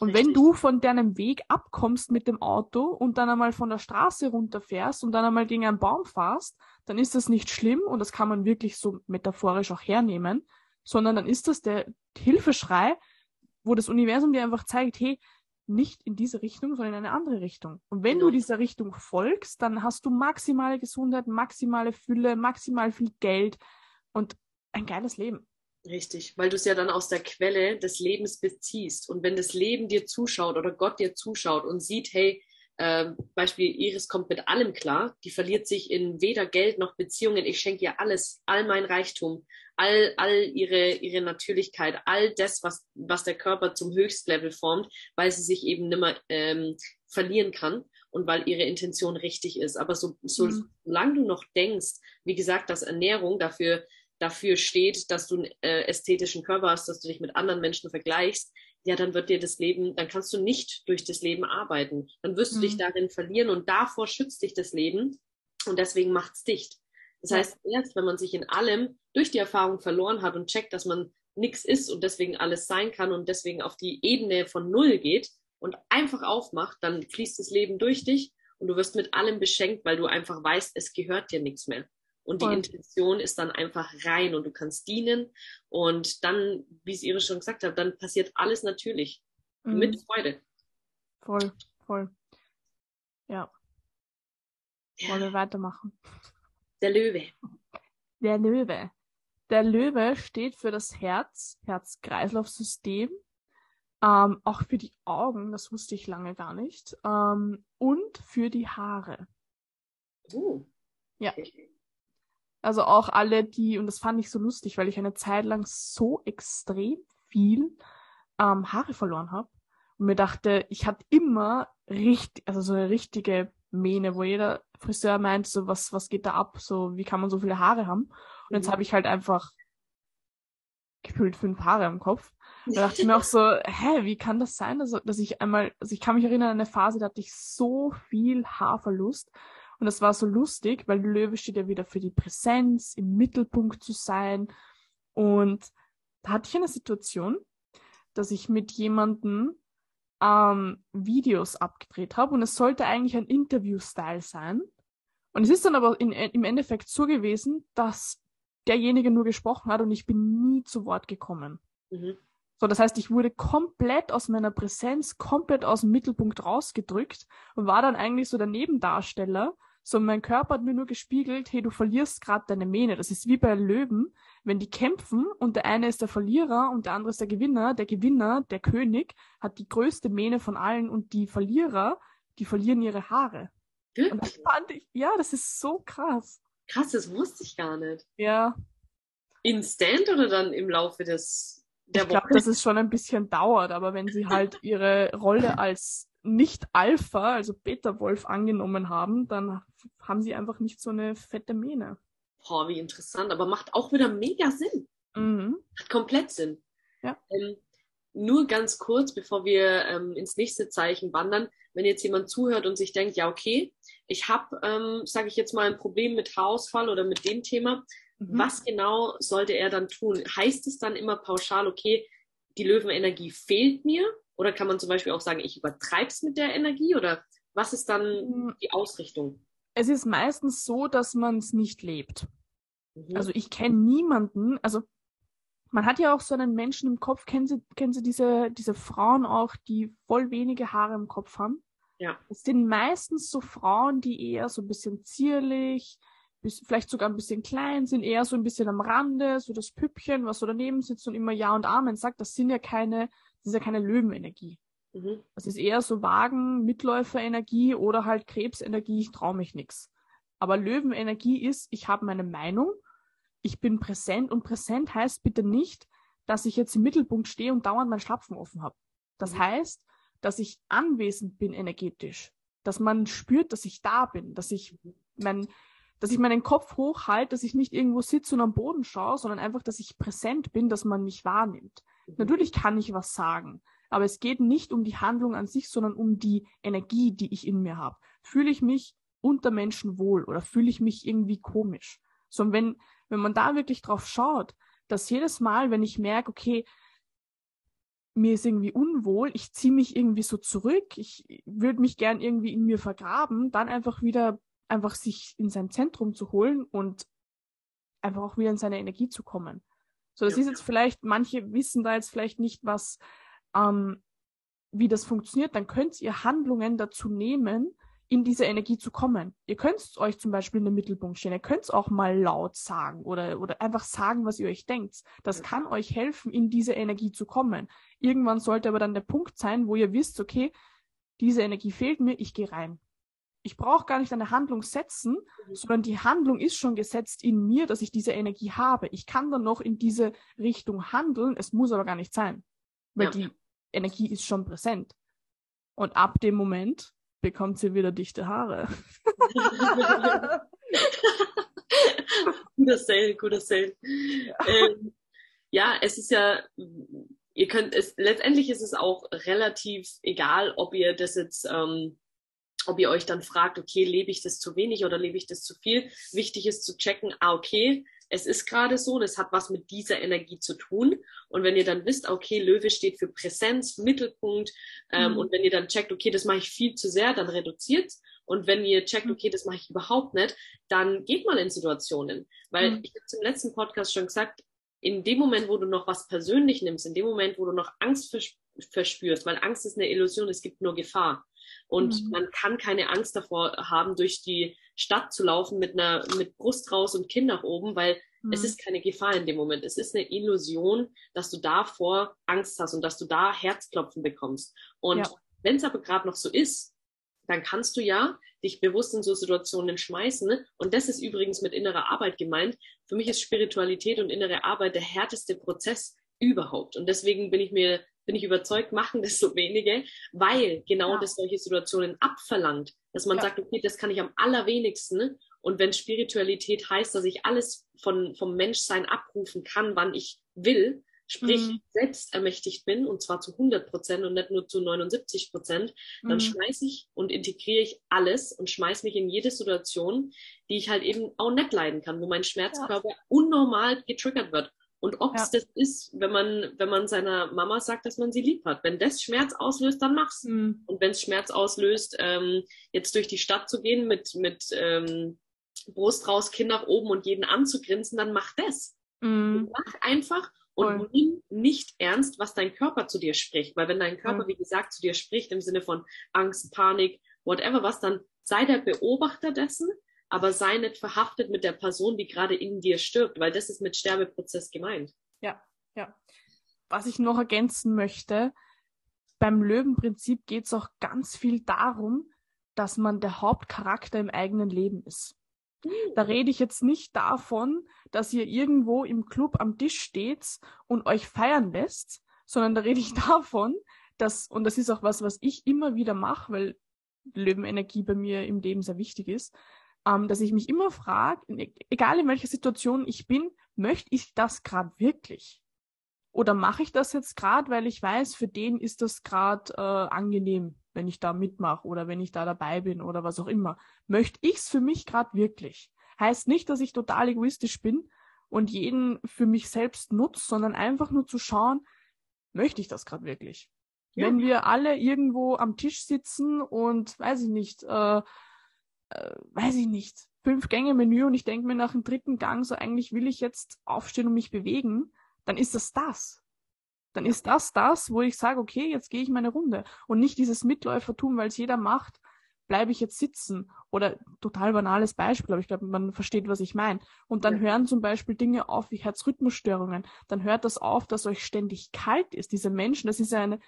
Und Richtig. wenn du von deinem Weg abkommst mit dem Auto und dann einmal von der Straße runterfährst und dann einmal gegen einen Baum fahrst, dann ist das nicht schlimm und das kann man wirklich so metaphorisch auch hernehmen, sondern dann ist das der Hilfeschrei, wo das Universum dir einfach zeigt, hey, nicht in diese Richtung, sondern in eine andere Richtung. Und wenn Genau. du dieser Richtung folgst, dann hast du maximale Gesundheit, maximale Fülle, maximal viel Geld und ein geiles Leben. Richtig, weil du es ja dann aus der Quelle des Lebens beziehst. Und wenn das Leben dir zuschaut oder Gott dir zuschaut und sieht, hey, äh, Beispiel Iris kommt mit allem klar, die verliert sich in weder Geld noch Beziehungen. Ich schenke ihr alles, all mein Reichtum, all, all ihre, ihre Natürlichkeit, all das, was, was der Körper zum Höchstlevel formt, weil sie sich eben nimmer ähm, verlieren kann und weil ihre Intention richtig ist. Aber so, so, Mhm. solange du noch denkst, wie gesagt, dass Ernährung dafür dafür steht, dass du einen äh, ästhetischen Körper hast, dass du dich mit anderen Menschen vergleichst, ja, dann wird dir das Leben, dann kannst du nicht durch das Leben arbeiten. Dann wirst du Mhm. dich darin verlieren und davor schützt dich das Leben und deswegen macht's dicht. Das heißt, erst wenn man sich in allem durch die Erfahrung verloren hat und checkt, dass man nichts ist und deswegen alles sein kann und deswegen auf die Ebene von Null geht und einfach aufmacht, dann fließt das Leben durch dich und du wirst mit allem beschenkt, weil du einfach weißt, es gehört dir nichts mehr. Und die. Intention ist dann einfach rein und du kannst dienen. Und dann, wie es Iris schon gesagt hat, dann passiert alles natürlich. Mhm. Mit Freude. Voll, voll. Ja, wollen wir weitermachen. der Löwe. Der Löwe. Der Löwe steht für das Herz, Herz-Kreislauf-System, ähm, auch für die Augen, das wusste ich lange gar nicht, ähm, und für die Haare. Uh. Ja. Also auch alle, die, und das fand ich so lustig, weil ich eine Zeit lang so extrem viel ähm, Haare verloren habe und mir dachte, ich hatte immer richtig, also so eine richtige Mähne, wo jeder Friseur meint, so was, was geht da ab, so wie kann man so viele Haare haben? Und jetzt mhm. habe ich halt einfach gefühlt fünf Haare im Kopf. (laughs) Da dachte ich mir auch so, hä, wie kann das sein, dass, dass ich einmal, also ich kann mich erinnern an eine Phase, da hatte ich so viel Haarverlust. Und das war so lustig, weil Löwe steht ja wieder für die Präsenz, im Mittelpunkt zu sein. Und da hatte ich eine Situation, dass ich mit jemandem ähm, Videos abgedreht habe und es sollte eigentlich ein Interview-Style sein. Und es ist dann aber in, im Endeffekt so gewesen, dass derjenige nur gesprochen hat und ich bin nie zu Wort gekommen. Mhm. So, das heißt, ich wurde komplett aus meiner Präsenz, komplett aus dem Mittelpunkt rausgedrückt und war dann eigentlich so der Nebendarsteller. So, mein Körper hat mir nur gespiegelt, hey, du verlierst gerade deine Mähne. Das ist wie bei Löwen, wenn die kämpfen und der eine ist der Verlierer und der andere ist der Gewinner. Der Gewinner, der König, hat die größte Mähne von allen und die Verlierer, die verlieren ihre Haare. Wirklich? Und das fand ich, ja, das ist so krass. Krass, das wusste ich gar nicht. Ja. Instant oder dann im Laufe des der ich glaube, dass es schon ein bisschen dauert, aber wenn sie halt ihre Rolle als nicht Alpha, also Beta-Wolf angenommen haben, dann haben sie einfach nicht so eine fette Mähne. Boah, wie interessant, aber macht auch wieder mega Sinn. Mhm. Hat komplett Sinn. Ja. Ähm, nur ganz kurz, bevor wir ähm, ins nächste Zeichen wandern, wenn jetzt jemand zuhört und sich denkt, ja, okay, ich habe, ähm, sage ich jetzt mal, ein Problem mit Haarausfall oder mit dem Thema, Mhm. Was genau sollte er dann tun? Heißt es dann immer pauschal, okay, die Löwenenergie fehlt mir? Oder kann man zum Beispiel auch sagen, ich übertreibe es mit der Energie? Oder was ist dann mhm. die Ausrichtung? Es ist meistens so, dass man es nicht lebt. Mhm. Also ich kenne niemanden, also man hat ja auch so einen Menschen im Kopf, kennen Sie, kennen Sie diese, diese Frauen auch, die voll wenige Haare im Kopf haben? Ja. Es sind meistens so Frauen, die eher so ein bisschen zierlich, vielleicht sogar ein bisschen klein, sind eher so ein bisschen am Rande, so das Püppchen, was so daneben sitzt und immer Ja und Amen sagt, das sind ja keine, das ist ja keine Löwenenergie. Mhm. Das ist eher so Wagen, Mitläuferenergie oder halt Krebsenergie, ich traue mich nix. Aber Löwenenergie ist, ich habe meine Meinung, ich bin präsent und präsent heißt bitte nicht, dass ich jetzt im Mittelpunkt stehe und dauernd mein Schlapfen offen habe. Das mhm. heißt, dass ich anwesend bin energetisch, dass man spürt, dass ich da bin, dass ich mein, dass ich meinen Kopf hochhalte, dass ich nicht irgendwo sitze und am Boden schaue, sondern einfach, dass ich präsent bin, dass man mich wahrnimmt. Natürlich kann ich was sagen, aber es geht nicht um die Handlung an sich, sondern um die Energie, die ich in mir habe. Fühle ich mich unter Menschen wohl oder fühle ich mich irgendwie komisch? So, wenn, wenn man da wirklich drauf schaut, dass jedes Mal, wenn ich merke, okay, mir ist irgendwie unwohl, ich ziehe mich irgendwie so zurück, ich würde mich gern irgendwie in mir vergraben, dann einfach wieder einfach sich in sein Zentrum zu holen und einfach auch wieder in seine Energie zu kommen. So, das ja. ist jetzt vielleicht, manche wissen da jetzt vielleicht nicht, was, ähm, wie das funktioniert, dann könnt ihr Handlungen dazu nehmen, in diese Energie zu kommen. Ihr könnt euch zum Beispiel in den Mittelpunkt stellen, ihr könnt auch mal laut sagen oder, oder einfach sagen, was ihr euch denkt. Das kann euch helfen, in diese Energie zu kommen. Irgendwann sollte aber dann der Punkt sein, wo ihr wisst, okay, diese Energie fehlt mir, ich gehe rein ich brauche gar nicht eine Handlung setzen, mhm. sondern die Handlung ist schon gesetzt in mir, dass ich diese Energie habe. Ich kann dann noch in diese Richtung handeln, es muss aber gar nicht sein, weil ja. die Energie ist schon präsent. Und ab dem Moment bekommt sie wieder dichte Haare. (laughs) guter Sale, guter Sale. Ja. Ähm, ja, es ist ja, ihr könnt es, letztendlich ist es auch relativ egal, ob ihr das jetzt ähm, ob ihr euch dann fragt, okay, lebe ich das zu wenig oder lebe ich das zu viel? Wichtig ist zu checken, ah, okay, es ist gerade so, das hat was mit dieser Energie zu tun. Und wenn ihr dann wisst, okay, Löwe steht für Präsenz, Mittelpunkt, ähm, mhm. und wenn ihr dann checkt, okay, das mache ich viel zu sehr, dann reduziert und wenn ihr checkt, mhm. okay, das mache ich überhaupt nicht, dann geht mal in Situationen. Weil mhm. ich habe es im letzten Podcast schon gesagt, in dem Moment, wo du noch was persönlich nimmst, in dem Moment, wo du noch Angst verspürst, weil Angst ist eine Illusion, es gibt nur Gefahr. Und mhm. man kann keine Angst davor haben, durch die Stadt zu laufen mit einer, mit Brust raus und Kinn nach oben, weil mhm. es ist keine Gefahr in dem Moment. Es ist eine Illusion, dass du davor Angst hast und dass du da Herzklopfen bekommst. Und ja. wenn es aber gerade noch so ist, dann kannst du ja dich bewusst in so Situationen schmeißen. Und das ist übrigens mit innerer Arbeit gemeint. Für mich ist Spiritualität und innere Arbeit der härteste Prozess überhaupt. Und deswegen bin ich mir, bin ich überzeugt, machen das so wenige, weil genau ja. das solche Situationen abverlangt, dass man ja. sagt, okay, das kann ich am allerwenigsten. Und wenn Spiritualität heißt, dass ich alles von, vom Menschsein abrufen kann, wann ich will, sprich mhm. selbst ermächtigt bin, und zwar zu 100 Prozent und nicht nur zu 79 Prozent, dann mhm. schmeiße ich und integriere ich alles und schmeiße mich in jede Situation, die ich halt eben auch nicht leiden kann, wo mein Schmerzkörper ja. unnormal getriggert wird. Und ob es ja. das ist, wenn man, wenn man seiner Mama sagt, dass man sie lieb hat. Wenn das Schmerz auslöst, dann mach's. Mhm. Und wenn es Schmerz auslöst, ähm, jetzt durch die Stadt zu gehen mit, mit ähm, Brust raus, Kinn nach oben und jeden anzugrinsen, dann mach das. Mhm. Mach einfach und Voll. nimm nicht ernst, was dein Körper zu dir spricht. Weil wenn dein Körper, mhm. wie gesagt, zu dir spricht im Sinne von Angst, Panik, whatever was, dann sei der Beobachter dessen aber sei nicht verhaftet mit der Person, die gerade in dir stirbt, weil das ist mit Sterbeprozess gemeint. Ja, ja. Was ich noch ergänzen möchte, beim Löwenprinzip geht es auch ganz viel darum, dass man der Hauptcharakter im eigenen Leben ist. Hm. Da rede ich jetzt nicht davon, dass ihr irgendwo im Club am Tisch steht und euch feiern lässt, sondern da rede ich (laughs) davon, dass, und das ist auch was, was ich immer wieder mache, weil Löwenenergie bei mir im Leben sehr wichtig ist, ähm, dass ich mich immer frage, egal in welcher Situation ich bin, möchte ich das gerade wirklich? Oder mache ich das jetzt gerade, weil ich weiß, für den ist das gerade äh, angenehm, wenn ich da mitmache oder wenn ich da dabei bin oder was auch immer. Möchte ich es für mich gerade wirklich? Heißt nicht, dass ich total egoistisch bin und jeden für mich selbst nutze, sondern einfach nur zu schauen, möchte ich das gerade wirklich? Ja. Wenn wir alle irgendwo am Tisch sitzen und, weiß ich nicht, äh, äh, weiß ich nicht, fünf Gänge Menü und ich denke mir nach dem dritten Gang, so eigentlich will ich jetzt aufstehen und mich bewegen, dann ist das das. Dann ist das das, wo ich sage, okay, jetzt gehe ich meine Runde. Und nicht dieses Mitläufertum, weil es jeder macht, bleibe ich jetzt sitzen. Oder total banales Beispiel, aber ich glaube, man versteht, was ich meine. Und dann ja. hören zum Beispiel Dinge auf wie Herzrhythmusstörungen. Dann hört das auf, dass euch ständig kalt ist. Diese Menschen, das ist ja eine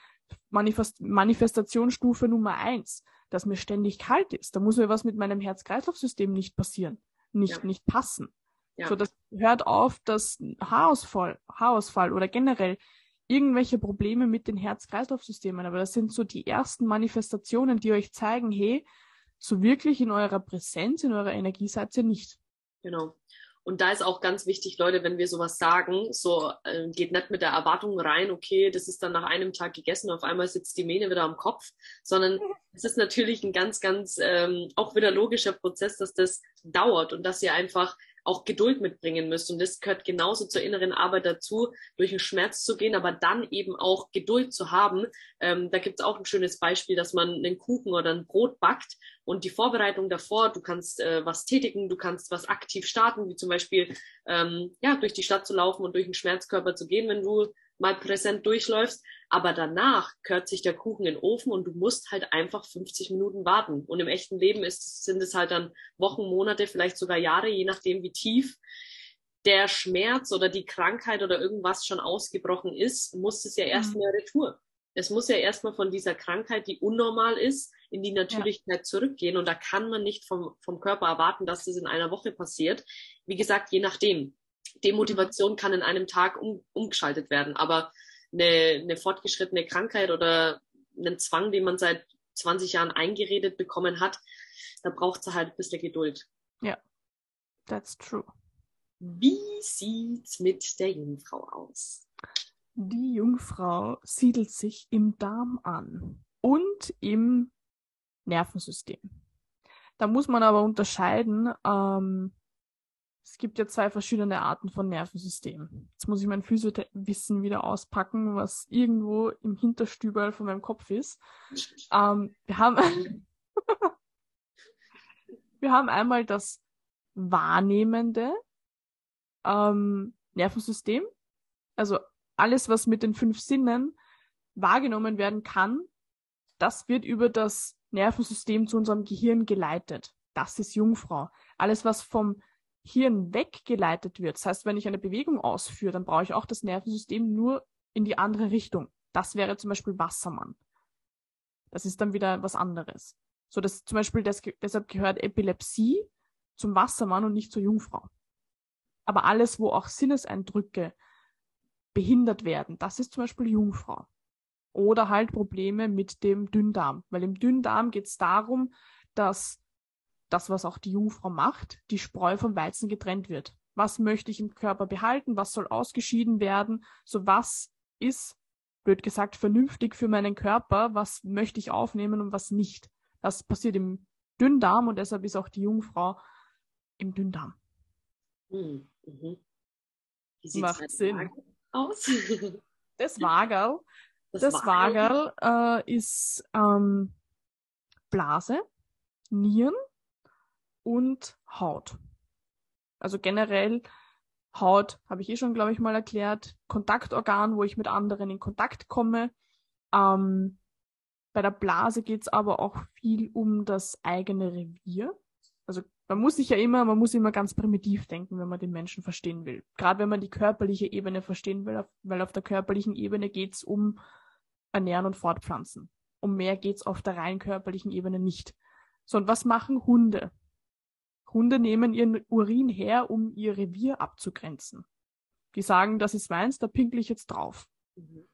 Manifest Manifestationsstufe Nummer eins dass mir ständig kalt ist. Da muss mir was mit meinem Herz-Kreislauf-System nicht passieren, nicht, ja. nicht passen. Ja. So, das hört auf, dass Haarausfall, Haarausfall oder generell irgendwelche Probleme mit den Herz-Kreislauf-Systemen. Aber das sind so die ersten Manifestationen, die euch zeigen, hey, so wirklich in eurer Präsenz, in eurer Energie seid ihr nicht. Genau. Und da ist auch ganz wichtig, Leute, wenn wir sowas sagen, so äh, geht nicht mit der Erwartung rein, okay, das ist dann nach einem Tag gegessen, auf einmal sitzt die Mähne wieder am Kopf, sondern es ist natürlich ein ganz, ganz ähm, auch wieder logischer Prozess, dass das dauert und dass ihr einfach auch Geduld mitbringen müsst. Und das gehört genauso zur inneren Arbeit dazu, durch den Schmerz zu gehen, aber dann eben auch Geduld zu haben. Ähm, da gibt es auch ein schönes Beispiel, dass man einen Kuchen oder ein Brot backt und die Vorbereitung davor, du kannst äh, was tätigen, du kannst was aktiv starten, wie zum Beispiel ähm, ja, durch die Stadt zu laufen und durch den Schmerzkörper zu gehen, wenn du mal präsent durchläufst. Aber danach kehrt sich der Kuchen in den Ofen und du musst halt einfach 50 Minuten warten. Und im echten Leben ist, sind es halt dann Wochen, Monate, vielleicht sogar Jahre, je nachdem, wie tief der Schmerz oder die Krankheit oder irgendwas schon ausgebrochen ist, muss es ja erstmal mhm. retour. Es muss ja erstmal von dieser Krankheit, die unnormal ist, in die Natürlichkeit ja. zurückgehen. Und da kann man nicht vom, vom Körper erwarten, dass das in einer Woche passiert. Wie gesagt, je nachdem. Demotivation kann in einem Tag um, umgeschaltet werden. Aber eine, eine fortgeschrittene Krankheit oder einen Zwang, den man seit 20 Jahren eingeredet bekommen hat, da braucht es halt ein bisschen Geduld. Ja, that's true. Wie sieht's mit der Jungfrau aus? Die Jungfrau siedelt sich im Darm an und im Nervensystem. Da muss man aber unterscheiden, ähm, es gibt ja zwei verschiedene Arten von Nervensystemen. Jetzt muss ich mein Physiowissen wieder auspacken, was irgendwo im Hinterstübel von meinem Kopf ist. Ähm, wir haben, (laughs) wir haben einmal das wahrnehmende ähm, Nervensystem. Also alles, was mit den fünf Sinnen wahrgenommen werden kann, das wird über das Nervensystem zu unserem Gehirn geleitet. Das ist Jungfrau. Alles, was vom Hirn weggeleitet wird, das heißt, wenn ich eine Bewegung ausführe, dann brauche ich auch das Nervensystem nur in die andere Richtung. Das wäre zum Beispiel Wassermann. Das ist dann wieder was anderes. So, dass zum Beispiel das, deshalb gehört Epilepsie zum Wassermann und nicht zur Jungfrau. Aber alles, wo auch Sinneseindrücke behindert werden, das ist zum Beispiel Jungfrau. Oder halt Probleme mit dem Dünndarm. Weil im Dünndarm geht es darum, dass das, was auch die Jungfrau macht, die Spreu vom Weizen getrennt wird. Was möchte ich im Körper behalten? Was soll ausgeschieden werden? So was ist, blöd gesagt, vernünftig für meinen Körper? Was möchte ich aufnehmen und was nicht? Das passiert im Dünndarm und deshalb ist auch die Jungfrau im Dünndarm. Mhm. Mhm. Macht Sinn. aus? (laughs) das Wagerl, das, das Wagerl äh, ist ähm, Blase, Nieren und Haut. Also generell Haut, habe ich eh schon, glaube ich, mal erklärt. Kontaktorgan, wo ich mit anderen in Kontakt komme. Ähm, bei der Blase geht es aber auch viel um das eigene Revier. Also man muss sich ja immer, man muss immer ganz primitiv denken, wenn man den Menschen verstehen will. Gerade wenn man die körperliche Ebene verstehen will, weil auf der körperlichen Ebene geht es um Ernähren und Fortpflanzen. Um mehr geht es auf der rein körperlichen Ebene nicht. So, und was machen Hunde? Hunde nehmen ihren Urin her, um ihr Revier abzugrenzen. Die sagen, das ist meins, da pinkel ich jetzt drauf. Mhm.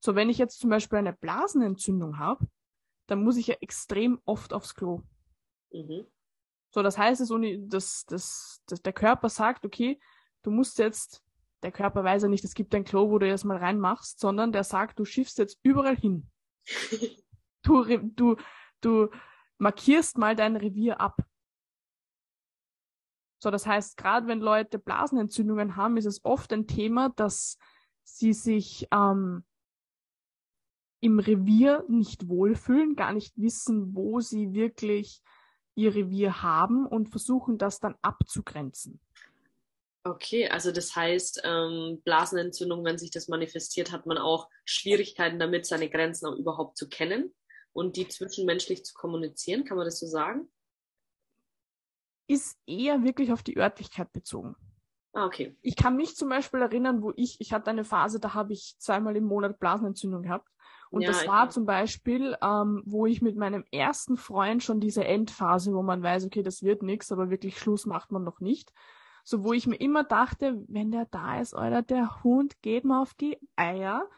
So, wenn ich jetzt zum Beispiel eine Blasenentzündung habe, dann muss ich ja extrem oft aufs Klo. Mhm. So, das heißt, dass, dass, dass der Körper sagt, okay, du musst jetzt, der Körper weiß ja nicht, es gibt ein Klo, wo du das mal reinmachst, sondern der sagt, du schiffst jetzt überall hin. (laughs) du, du, du markierst mal dein Revier ab. So, das heißt, gerade wenn Leute Blasenentzündungen haben, ist es oft ein Thema, dass sie sich ähm, im Revier nicht wohlfühlen, gar nicht wissen, wo sie wirklich ihr Revier haben und versuchen das dann abzugrenzen. Okay, also das heißt, ähm, Blasenentzündung, wenn sich das manifestiert, hat man auch Schwierigkeiten damit, seine Grenzen auch überhaupt zu kennen und die zwischenmenschlich zu kommunizieren. Kann man das so sagen? Ist eher wirklich auf die Örtlichkeit bezogen. Ah, okay. Ich kann mich zum Beispiel erinnern, wo ich, ich hatte eine Phase, da habe ich zweimal im Monat Blasenentzündung gehabt. Und ja, das war zum Beispiel, ähm, wo ich mit meinem ersten Freund schon diese Endphase, wo man weiß, okay, das wird nichts, aber wirklich Schluss macht man noch nicht. So, wo ich mir immer dachte, wenn der da ist, Alter, der Hund geht mir auf die Eier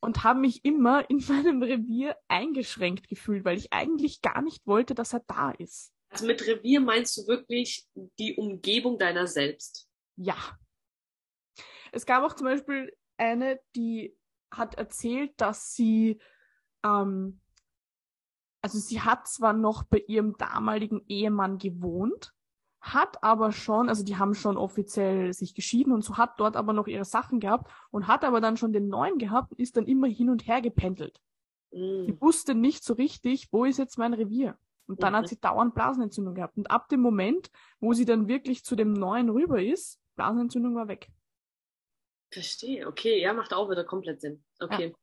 und habe mich immer in (laughs) meinem Revier eingeschränkt gefühlt, weil ich eigentlich gar nicht wollte, dass er da ist. Also mit Revier meinst du wirklich die Umgebung deiner selbst? Ja. Es gab auch zum Beispiel eine, die hat erzählt, dass sie, ähm, also sie hat zwar noch bei ihrem damaligen Ehemann gewohnt, hat aber schon, also die haben schon offiziell sich geschieden und so hat dort aber noch ihre Sachen gehabt und hat aber dann schon den neuen gehabt und ist dann immer hin und her gependelt. Mm. Sie wusste nicht so richtig, wo ist jetzt mein Revier. Und dann mhm. hat sie dauernd Blasenentzündung gehabt. Und ab dem Moment, wo sie dann wirklich zu dem neuen rüber ist, Blasenentzündung war weg. Verstehe, okay, ja, macht auch wieder komplett Sinn. Okay.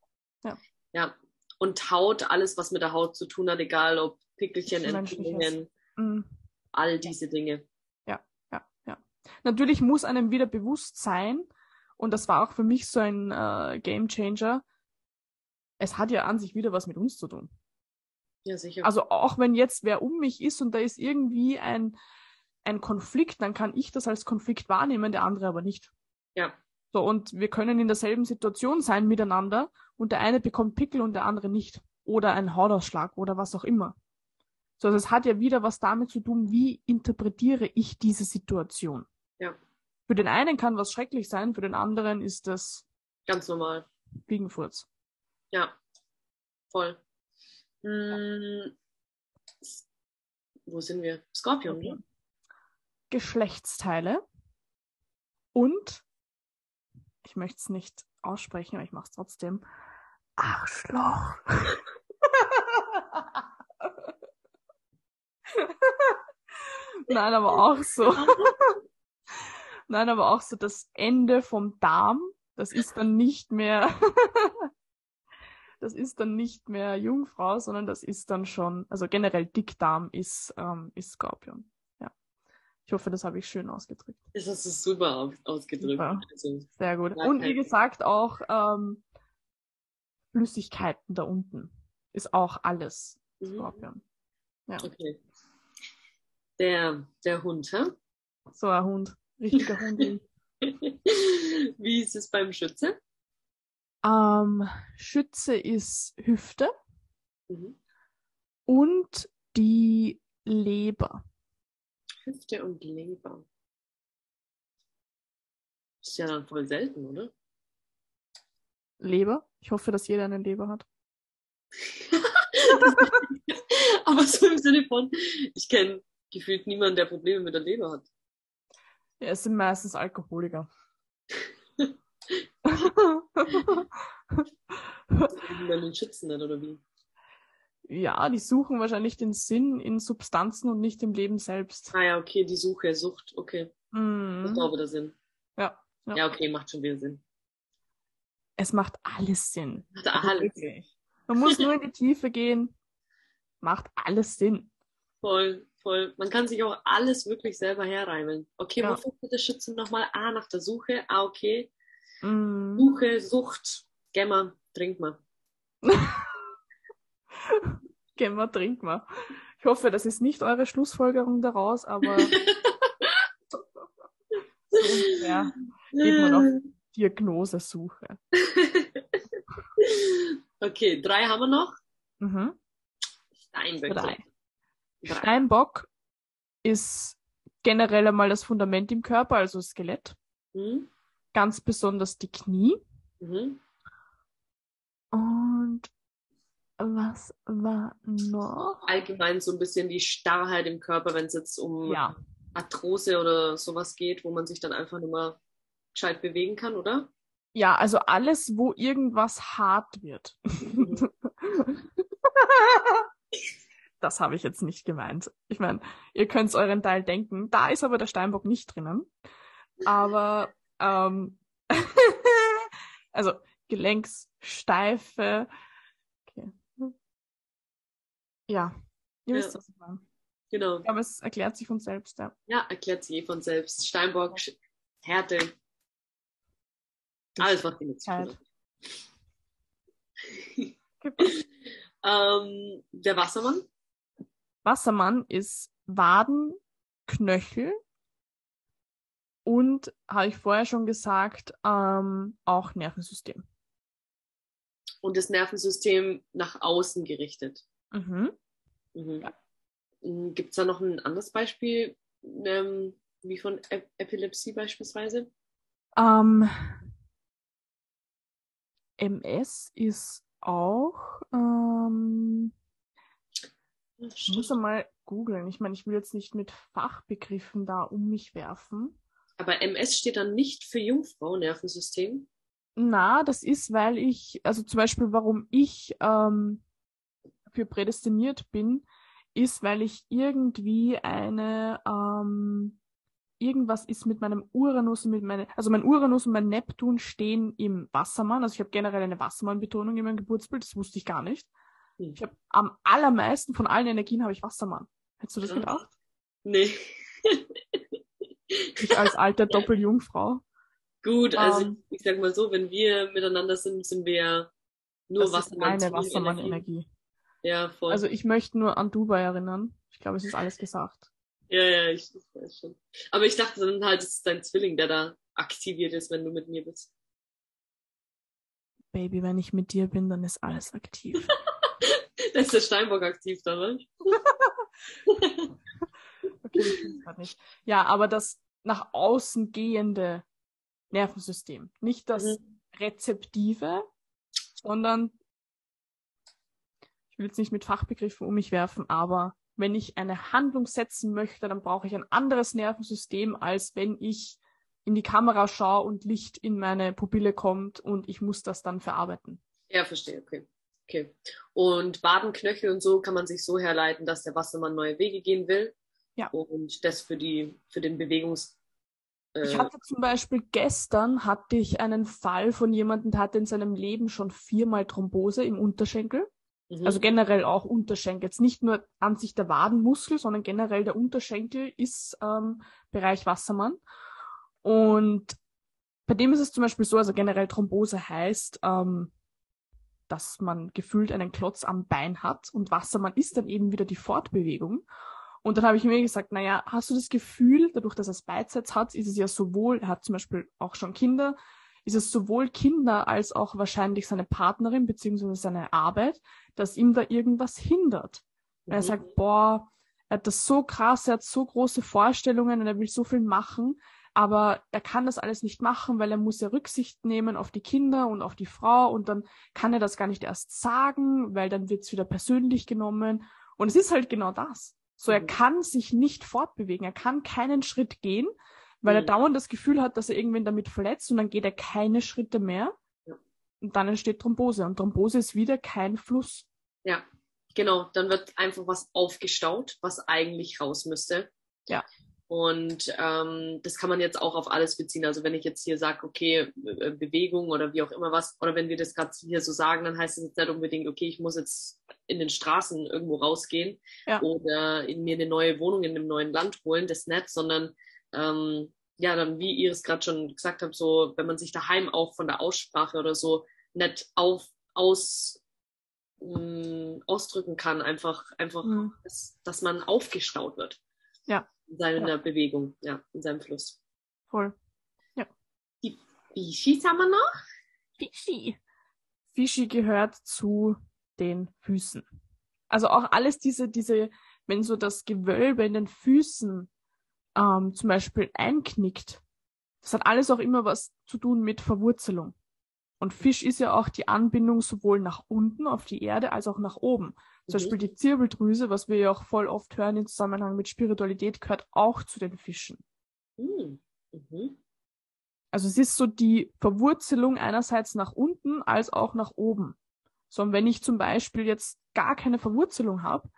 Ja. ja. Und Haut, alles, was mit der Haut zu tun hat, egal ob Pickelchen, Entzündungen, mhm. all diese Dinge. Ja, ja, ja. Natürlich muss einem wieder bewusst sein, und das war auch für mich so ein äh, Game Changer, es hat ja an sich wieder was mit uns zu tun. Ja, sicher. Also auch wenn jetzt wer um mich ist und da ist irgendwie ein, ein Konflikt, dann kann ich das als Konflikt wahrnehmen, der andere aber nicht. Ja. So, und wir können in derselben Situation sein miteinander und der eine bekommt Pickel und der andere nicht. Oder ein Hautausschlag oder was auch immer. So, also es hat ja wieder was damit zu tun, wie interpretiere ich diese Situation. Ja. Für den einen kann was schrecklich sein, für den anderen ist das ganz normal. Biegenfurz. Ja, voll. Hm. Wo sind wir? Skorpion, okay. ne? Geschlechtsteile und ich möchte es nicht aussprechen, aber ich mache es trotzdem. Arschloch. (laughs) Nein, aber auch so. (laughs) Nein, aber auch so das Ende vom Darm. Das ist dann nicht mehr. (laughs) das ist dann nicht mehr Jungfrau, sondern das ist dann schon, also generell Dickdarm ist, ähm, ist Skorpion. Ja. Ich hoffe, das habe ich schön ausgedrückt. Das hast du super ausgedrückt. Super. Also, Sehr gut. Und wie gesagt, auch ähm, Flüssigkeiten da unten ist auch alles mhm. Skorpion. Ja. Okay. Der, der Hund, hä? So ein Hund. Richtiger Hund. (laughs) Wie ist es beim Schütze? Ähm, Schütze ist Hüfte mhm. und die Leber. Hüfte und Leber. Ist ja dann voll selten, oder? Leber? Ich hoffe, dass jeder eine Leber hat. (laughs) Aber so im Sinne von, ich kenne gefühlt niemanden, der Probleme mit der Leber hat. Ja, es sind meistens Alkoholiker. (laughs) (laughs) den Schützen nicht, oder wie? Ja, die suchen wahrscheinlich den Sinn in Substanzen und nicht im Leben selbst. Ah ja, okay, die Suche, Sucht, okay. Mm. Das macht wieder Sinn. Ja, ja. Ja, okay, macht schon wieder Sinn. Es macht alles Sinn. Macht alles Sinn. Man muss nur in die Tiefe gehen. Macht alles Sinn. Voll voll. Man kann sich auch alles wirklich selber herreimen. Okay, ja. wofür der Schützen nochmal? Ah, nach der Suche. Ah, okay. Mm. Suche, Sucht, Gemma, trink mal. (laughs) Gemma, trink mal. Ich hoffe, das ist nicht eure Schlussfolgerung daraus, aber (laughs) so ungefähr geht man auf Diagnosesuche. (laughs) okay, drei haben wir noch. Mhm. Steinböcke. Drei. Steinbock ist generell einmal das Fundament im Körper, also Skelett. Mhm. Ganz besonders die Knie. Mhm. Und was war noch? Allgemein so ein bisschen die Starrheit im Körper, wenn es jetzt um ja. Arthrose oder sowas geht, wo man sich dann einfach nur mal gescheit bewegen kann, oder? Ja, also alles, wo irgendwas hart wird. Mhm. (laughs) das habe ich jetzt nicht gemeint. Ich meine, ihr könnt euren Teil denken. Da ist aber der Steinbock nicht drinnen. Aber ähm, (laughs) also Gelenkssteife. Okay. Ja, ihr wisst, was ich meine. Genau. Aber es erklärt sich von selbst, ja. Ja, erklärt sich eh von selbst. Steinbock, Härte. Alles, was zu tun (laughs) ähm, der Wassermann. Wassermann ist Waden, Knöchel und, habe ich vorher schon gesagt, ähm, auch Nervensystem. Und das Nervensystem nach außen gerichtet. Mhm. Mhm. Ja. Hm, Gibt es da noch ein anderes Beispiel, ähm, wie von e Epilepsie beispielsweise? Ähm, MS ist auch ähm, ich muss einmal googeln. Ich meine, ich will jetzt nicht mit Fachbegriffen da um mich werfen. Aber MS steht dann nicht für Jungfrau-Nervensystem? Na, das ist, weil ich, also zum Beispiel, warum ich ähm, für prädestiniert bin, ist, weil ich irgendwie eine, ähm, irgendwas ist mit meinem Uranus und mit meinem, also mein Uranus und mein Neptun stehen im Wassermann. Also ich habe generell eine Wassermann-Betonung in meinem Geburtsbild, das wusste ich gar nicht. Hm. Ich habe am allermeisten von allen Energien habe ich Wassermann. Hättest du das gedacht? Nee. (laughs) ich als alte Doppeljungfrau. Gut, also um, ich sag mal so, wenn wir miteinander sind, sind wir nur das Wassermann. Ist eine Wassermann-Energie. Ja, voll. Also ich möchte nur an Dubai erinnern. Ich glaube, es ist alles gesagt. Ja, ja, ich weiß schon. Aber ich dachte dann halt, es ist dein Zwilling, der da aktiviert ist, wenn du mit mir bist. Baby, wenn ich mit dir bin, dann ist alles aktiv. (laughs) da ist der Steinbock aktiv da, (laughs) ne? Okay, ich grad nicht. Ja, aber das nach außen gehende Nervensystem. Nicht das mhm. rezeptive, sondern ich will jetzt nicht mit Fachbegriffen um mich werfen, aber wenn ich eine Handlung setzen möchte, dann brauche ich ein anderes Nervensystem, als wenn ich in die Kamera schaue und Licht in meine Pupille kommt und ich muss das dann verarbeiten. Ja, verstehe, okay. Okay. Und Wadenknöchel und so kann man sich so herleiten, dass der Wassermann neue Wege gehen will. Ja. Und das für die, für den Bewegungs, ich hatte zum Beispiel gestern hatte ich einen Fall von jemandem, der hatte in seinem Leben schon viermal Thrombose im Unterschenkel. Mhm. Also generell auch Unterschenkel. Jetzt nicht nur an sich der Wadenmuskel, sondern generell der Unterschenkel ist ähm, Bereich Wassermann. Und bei dem ist es zum Beispiel so, also generell Thrombose heißt, ähm, dass man gefühlt einen Klotz am Bein hat und Wassermann ist dann eben wieder die Fortbewegung. Und dann habe ich mir gesagt, naja, hast du das Gefühl, dadurch, dass er es Beizets hat, ist es ja sowohl, er hat zum Beispiel auch schon Kinder, ist es sowohl Kinder als auch wahrscheinlich seine Partnerin beziehungsweise seine Arbeit, dass ihm da irgendwas hindert. Mhm. Er sagt, boah, er hat das so krass, er hat so große Vorstellungen und er will so viel machen, aber er kann das alles nicht machen, weil er muss ja Rücksicht nehmen auf die Kinder und auf die Frau und dann kann er das gar nicht erst sagen, weil dann wird es wieder persönlich genommen. Und es ist halt genau das. So, er mhm. kann sich nicht fortbewegen, er kann keinen Schritt gehen, weil mhm. er dauernd das Gefühl hat, dass er irgendwen damit verletzt und dann geht er keine Schritte mehr. Ja. Und dann entsteht Thrombose. Und Thrombose ist wieder kein Fluss. Ja, genau. Dann wird einfach was aufgestaut, was eigentlich raus müsste. Ja. Und ähm, das kann man jetzt auch auf alles beziehen. Also wenn ich jetzt hier sage, okay, äh, Bewegung oder wie auch immer was, oder wenn wir das gerade hier so sagen, dann heißt es jetzt nicht unbedingt, okay, ich muss jetzt in den Straßen irgendwo rausgehen ja. oder in mir eine neue Wohnung in einem neuen Land holen, das nicht, sondern ähm, ja, dann, wie ihr es gerade schon gesagt habt, so, wenn man sich daheim auch von der Aussprache oder so nicht auf, aus, mh, mm, ausdrücken kann, einfach, einfach, mhm. dass, dass man aufgestaut wird. Ja. In seiner ja. Bewegung, ja, in seinem Fluss. Voll. Ja. Die Fischis haben wir noch? Fischi. Fischi gehört zu den Füßen. Also auch alles diese, diese, wenn so das Gewölbe in den Füßen ähm, zum Beispiel einknickt, das hat alles auch immer was zu tun mit Verwurzelung. Und Fisch ist ja auch die Anbindung sowohl nach unten auf die Erde als auch nach oben. Zum mhm. Beispiel die Zirbeldrüse, was wir ja auch voll oft hören im Zusammenhang mit Spiritualität, gehört auch zu den Fischen. Mhm. Mhm. Also es ist so die Verwurzelung einerseits nach unten als auch nach oben. So, und wenn ich zum Beispiel jetzt gar keine Verwurzelung habe,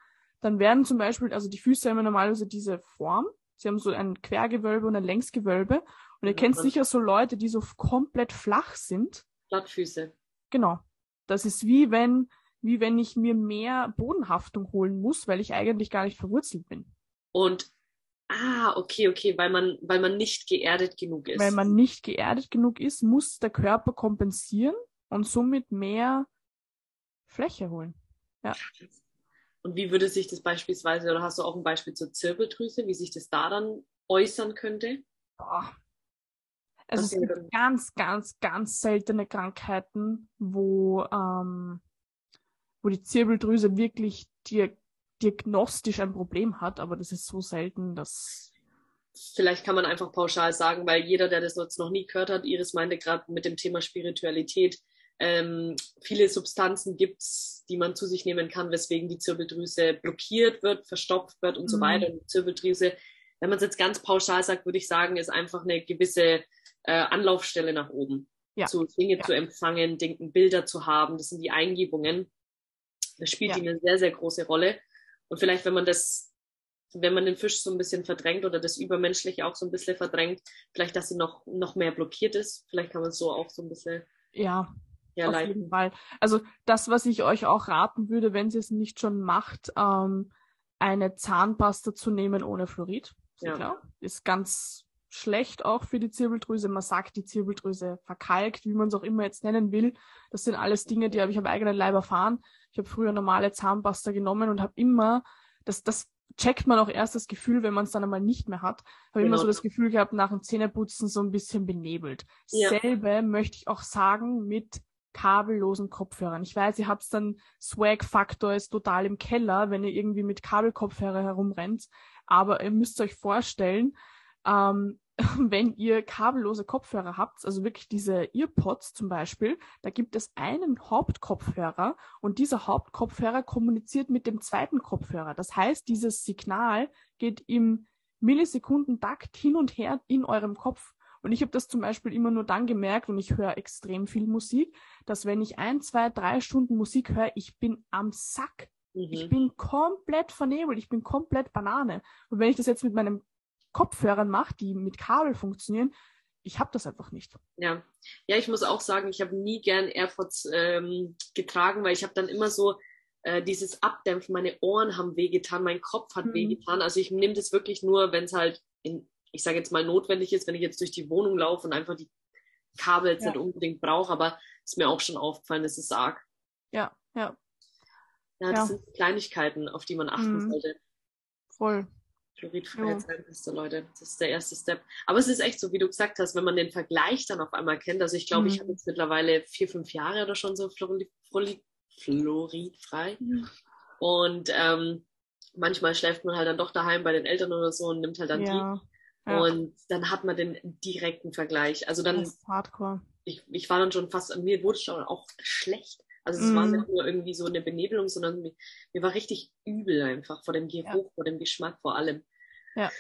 dann werden zum Beispiel, also die Füße haben normalerweise diese Form, Sie haben so ein Quergewölbe und ein Längsgewölbe. Und ihr ja, kennt sicher so Leute, die so komplett flach sind. Plattfüße. Genau. Das ist wie wenn, wie wenn ich mir mehr Bodenhaftung holen muss, weil ich eigentlich gar nicht verwurzelt bin. Und Ah, okay, okay, weil man, weil man nicht geerdet genug ist. Weil man nicht geerdet genug ist, muss der Körper kompensieren und somit mehr Fläche holen. Ja. Und wie würde sich das beispielsweise, oder hast du auch ein Beispiel zur Zirbeldrüse, wie sich das da dann äußern könnte? Boah. Also es sind ganz, ganz, ganz seltene Krankheiten, wo, ähm, wo die Zirbeldrüse wirklich dir, diagnostisch ein Problem hat, aber das ist so selten, dass vielleicht kann man einfach pauschal sagen, weil jeder, der das jetzt noch nie gehört hat, Iris meinte gerade mit dem Thema Spiritualität, ähm, viele Substanzen gibt es, die man zu sich nehmen kann, weswegen die Zirbeldrüse blockiert wird, verstopft wird und mhm. so weiter. Und die Zirbeldrüse, wenn man es jetzt ganz pauschal sagt, würde ich sagen, ist einfach eine gewisse äh, Anlaufstelle nach oben. Ja. Zu Dinge ja. zu empfangen, Denken, Bilder zu haben, das sind die Eingebungen. Das spielt ja. eine sehr, sehr große Rolle. Und vielleicht, wenn man das wenn man den Fisch so ein bisschen verdrängt oder das Übermenschliche auch so ein bisschen verdrängt, vielleicht, dass sie noch, noch mehr blockiert ist. Vielleicht kann man es so auch so ein bisschen ja, ja, auf jeden Fall. Also das, was ich euch auch raten würde, wenn sie es nicht schon macht, ähm, eine Zahnpasta zu nehmen ohne Fluorid. Ist ja. klar. Ist ganz schlecht auch für die Zirbeldrüse. Man sagt, die Zirbeldrüse verkalkt, wie man es auch immer jetzt nennen will. Das sind alles Dinge, die habe ich am eigenen Leib erfahren. Ich habe früher normale Zahnpasta genommen und habe immer, das, das checkt man auch erst das Gefühl, wenn man es dann einmal nicht mehr hat. Habe genau. immer so das Gefühl gehabt, nach dem Zähneputzen so ein bisschen benebelt. Ja. Selbe möchte ich auch sagen mit kabellosen Kopfhörern. Ich weiß, ihr habt dann Swag-Faktor ist total im Keller, wenn ihr irgendwie mit Kabelkopfhörer herumrennt. Aber ihr müsst euch vorstellen, ähm, (laughs) wenn ihr kabellose Kopfhörer habt, also wirklich diese Earpods zum Beispiel, da gibt es einen Hauptkopfhörer und dieser Hauptkopfhörer kommuniziert mit dem zweiten Kopfhörer. Das heißt, dieses Signal geht im Millisekundentakt hin und her in eurem Kopf. Und ich habe das zum Beispiel immer nur dann gemerkt, und ich höre extrem viel Musik, dass wenn ich ein, zwei, drei Stunden Musik höre, ich bin am Sack. Mhm. Ich bin komplett vernebelt, ich bin komplett Banane. Und wenn ich das jetzt mit meinem Kopfhörern macht, die mit Kabel funktionieren. Ich habe das einfach nicht. Ja, ja, ich muss auch sagen, ich habe nie gern AirPods ähm, getragen, weil ich habe dann immer so äh, dieses Abdämpfen, meine Ohren haben wehgetan, mein Kopf hat mhm. wehgetan. Also ich nehme das wirklich nur, wenn es halt in, ich sage jetzt mal notwendig ist, wenn ich jetzt durch die Wohnung laufe und einfach die Kabel jetzt ja. nicht unbedingt brauche, aber ist mir auch schon aufgefallen, es ist arg. Ja, ja. Ja, das ja. sind Kleinigkeiten, auf die man achten mhm. sollte. Voll. Chloridfreie Zahnpasta, Leute. Das ist der erste Step. Aber es ist echt so, wie du gesagt hast, wenn man den Vergleich dann auf einmal kennt. Also ich glaube, mhm. ich habe jetzt mittlerweile vier, fünf Jahre oder schon so fluoridfrei. Mhm. Und ähm, manchmal schläft man halt dann doch daheim bei den Eltern oder so und nimmt halt dann ja. die. Ja. Und dann hat man den direkten Vergleich. Also dann. Das ist hardcore. Ich, ich war dann schon fast, mir wurde schon auch schlecht. Also es mm. war nicht nur irgendwie so eine Benebelung, sondern mir, mir war richtig übel einfach vor dem Geruch, ja. vor dem Geschmack vor allem. Ja.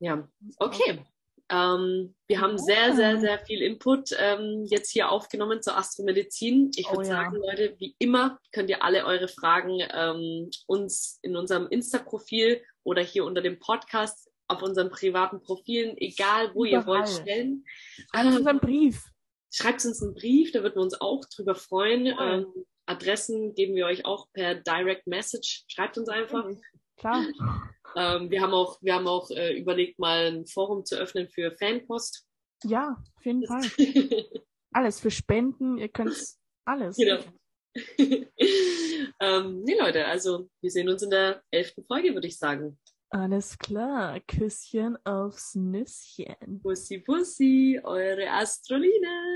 Ja, okay. Ähm, wir haben sehr, sehr, sehr viel Input ähm, jetzt hier aufgenommen zur Astromedizin. Ich würde oh, sagen, ja. Leute, wie immer könnt ihr alle eure Fragen ähm, uns in unserem Insta-Profil oder hier unter dem Podcast auf unseren privaten Profilen, egal wo Überall. ihr wollt, stellen. Schreibt uns einen Brief. Schreibt uns einen Brief, da würden wir uns auch drüber freuen. Ähm, Adressen geben wir euch auch per Direct Message. Schreibt uns einfach. Klar. Ähm, wir haben auch, wir haben auch äh, überlegt, mal ein Forum zu öffnen für Fanpost. Ja, auf jeden Fall. (laughs) alles für Spenden, ihr könnt alles. Genau. (laughs) ähm, nee, Leute, also wir sehen uns in der elften Folge, würde ich sagen. Alles klar, Küsschen aufs Nüsschen. Bussi, Bussi, eure Astroline.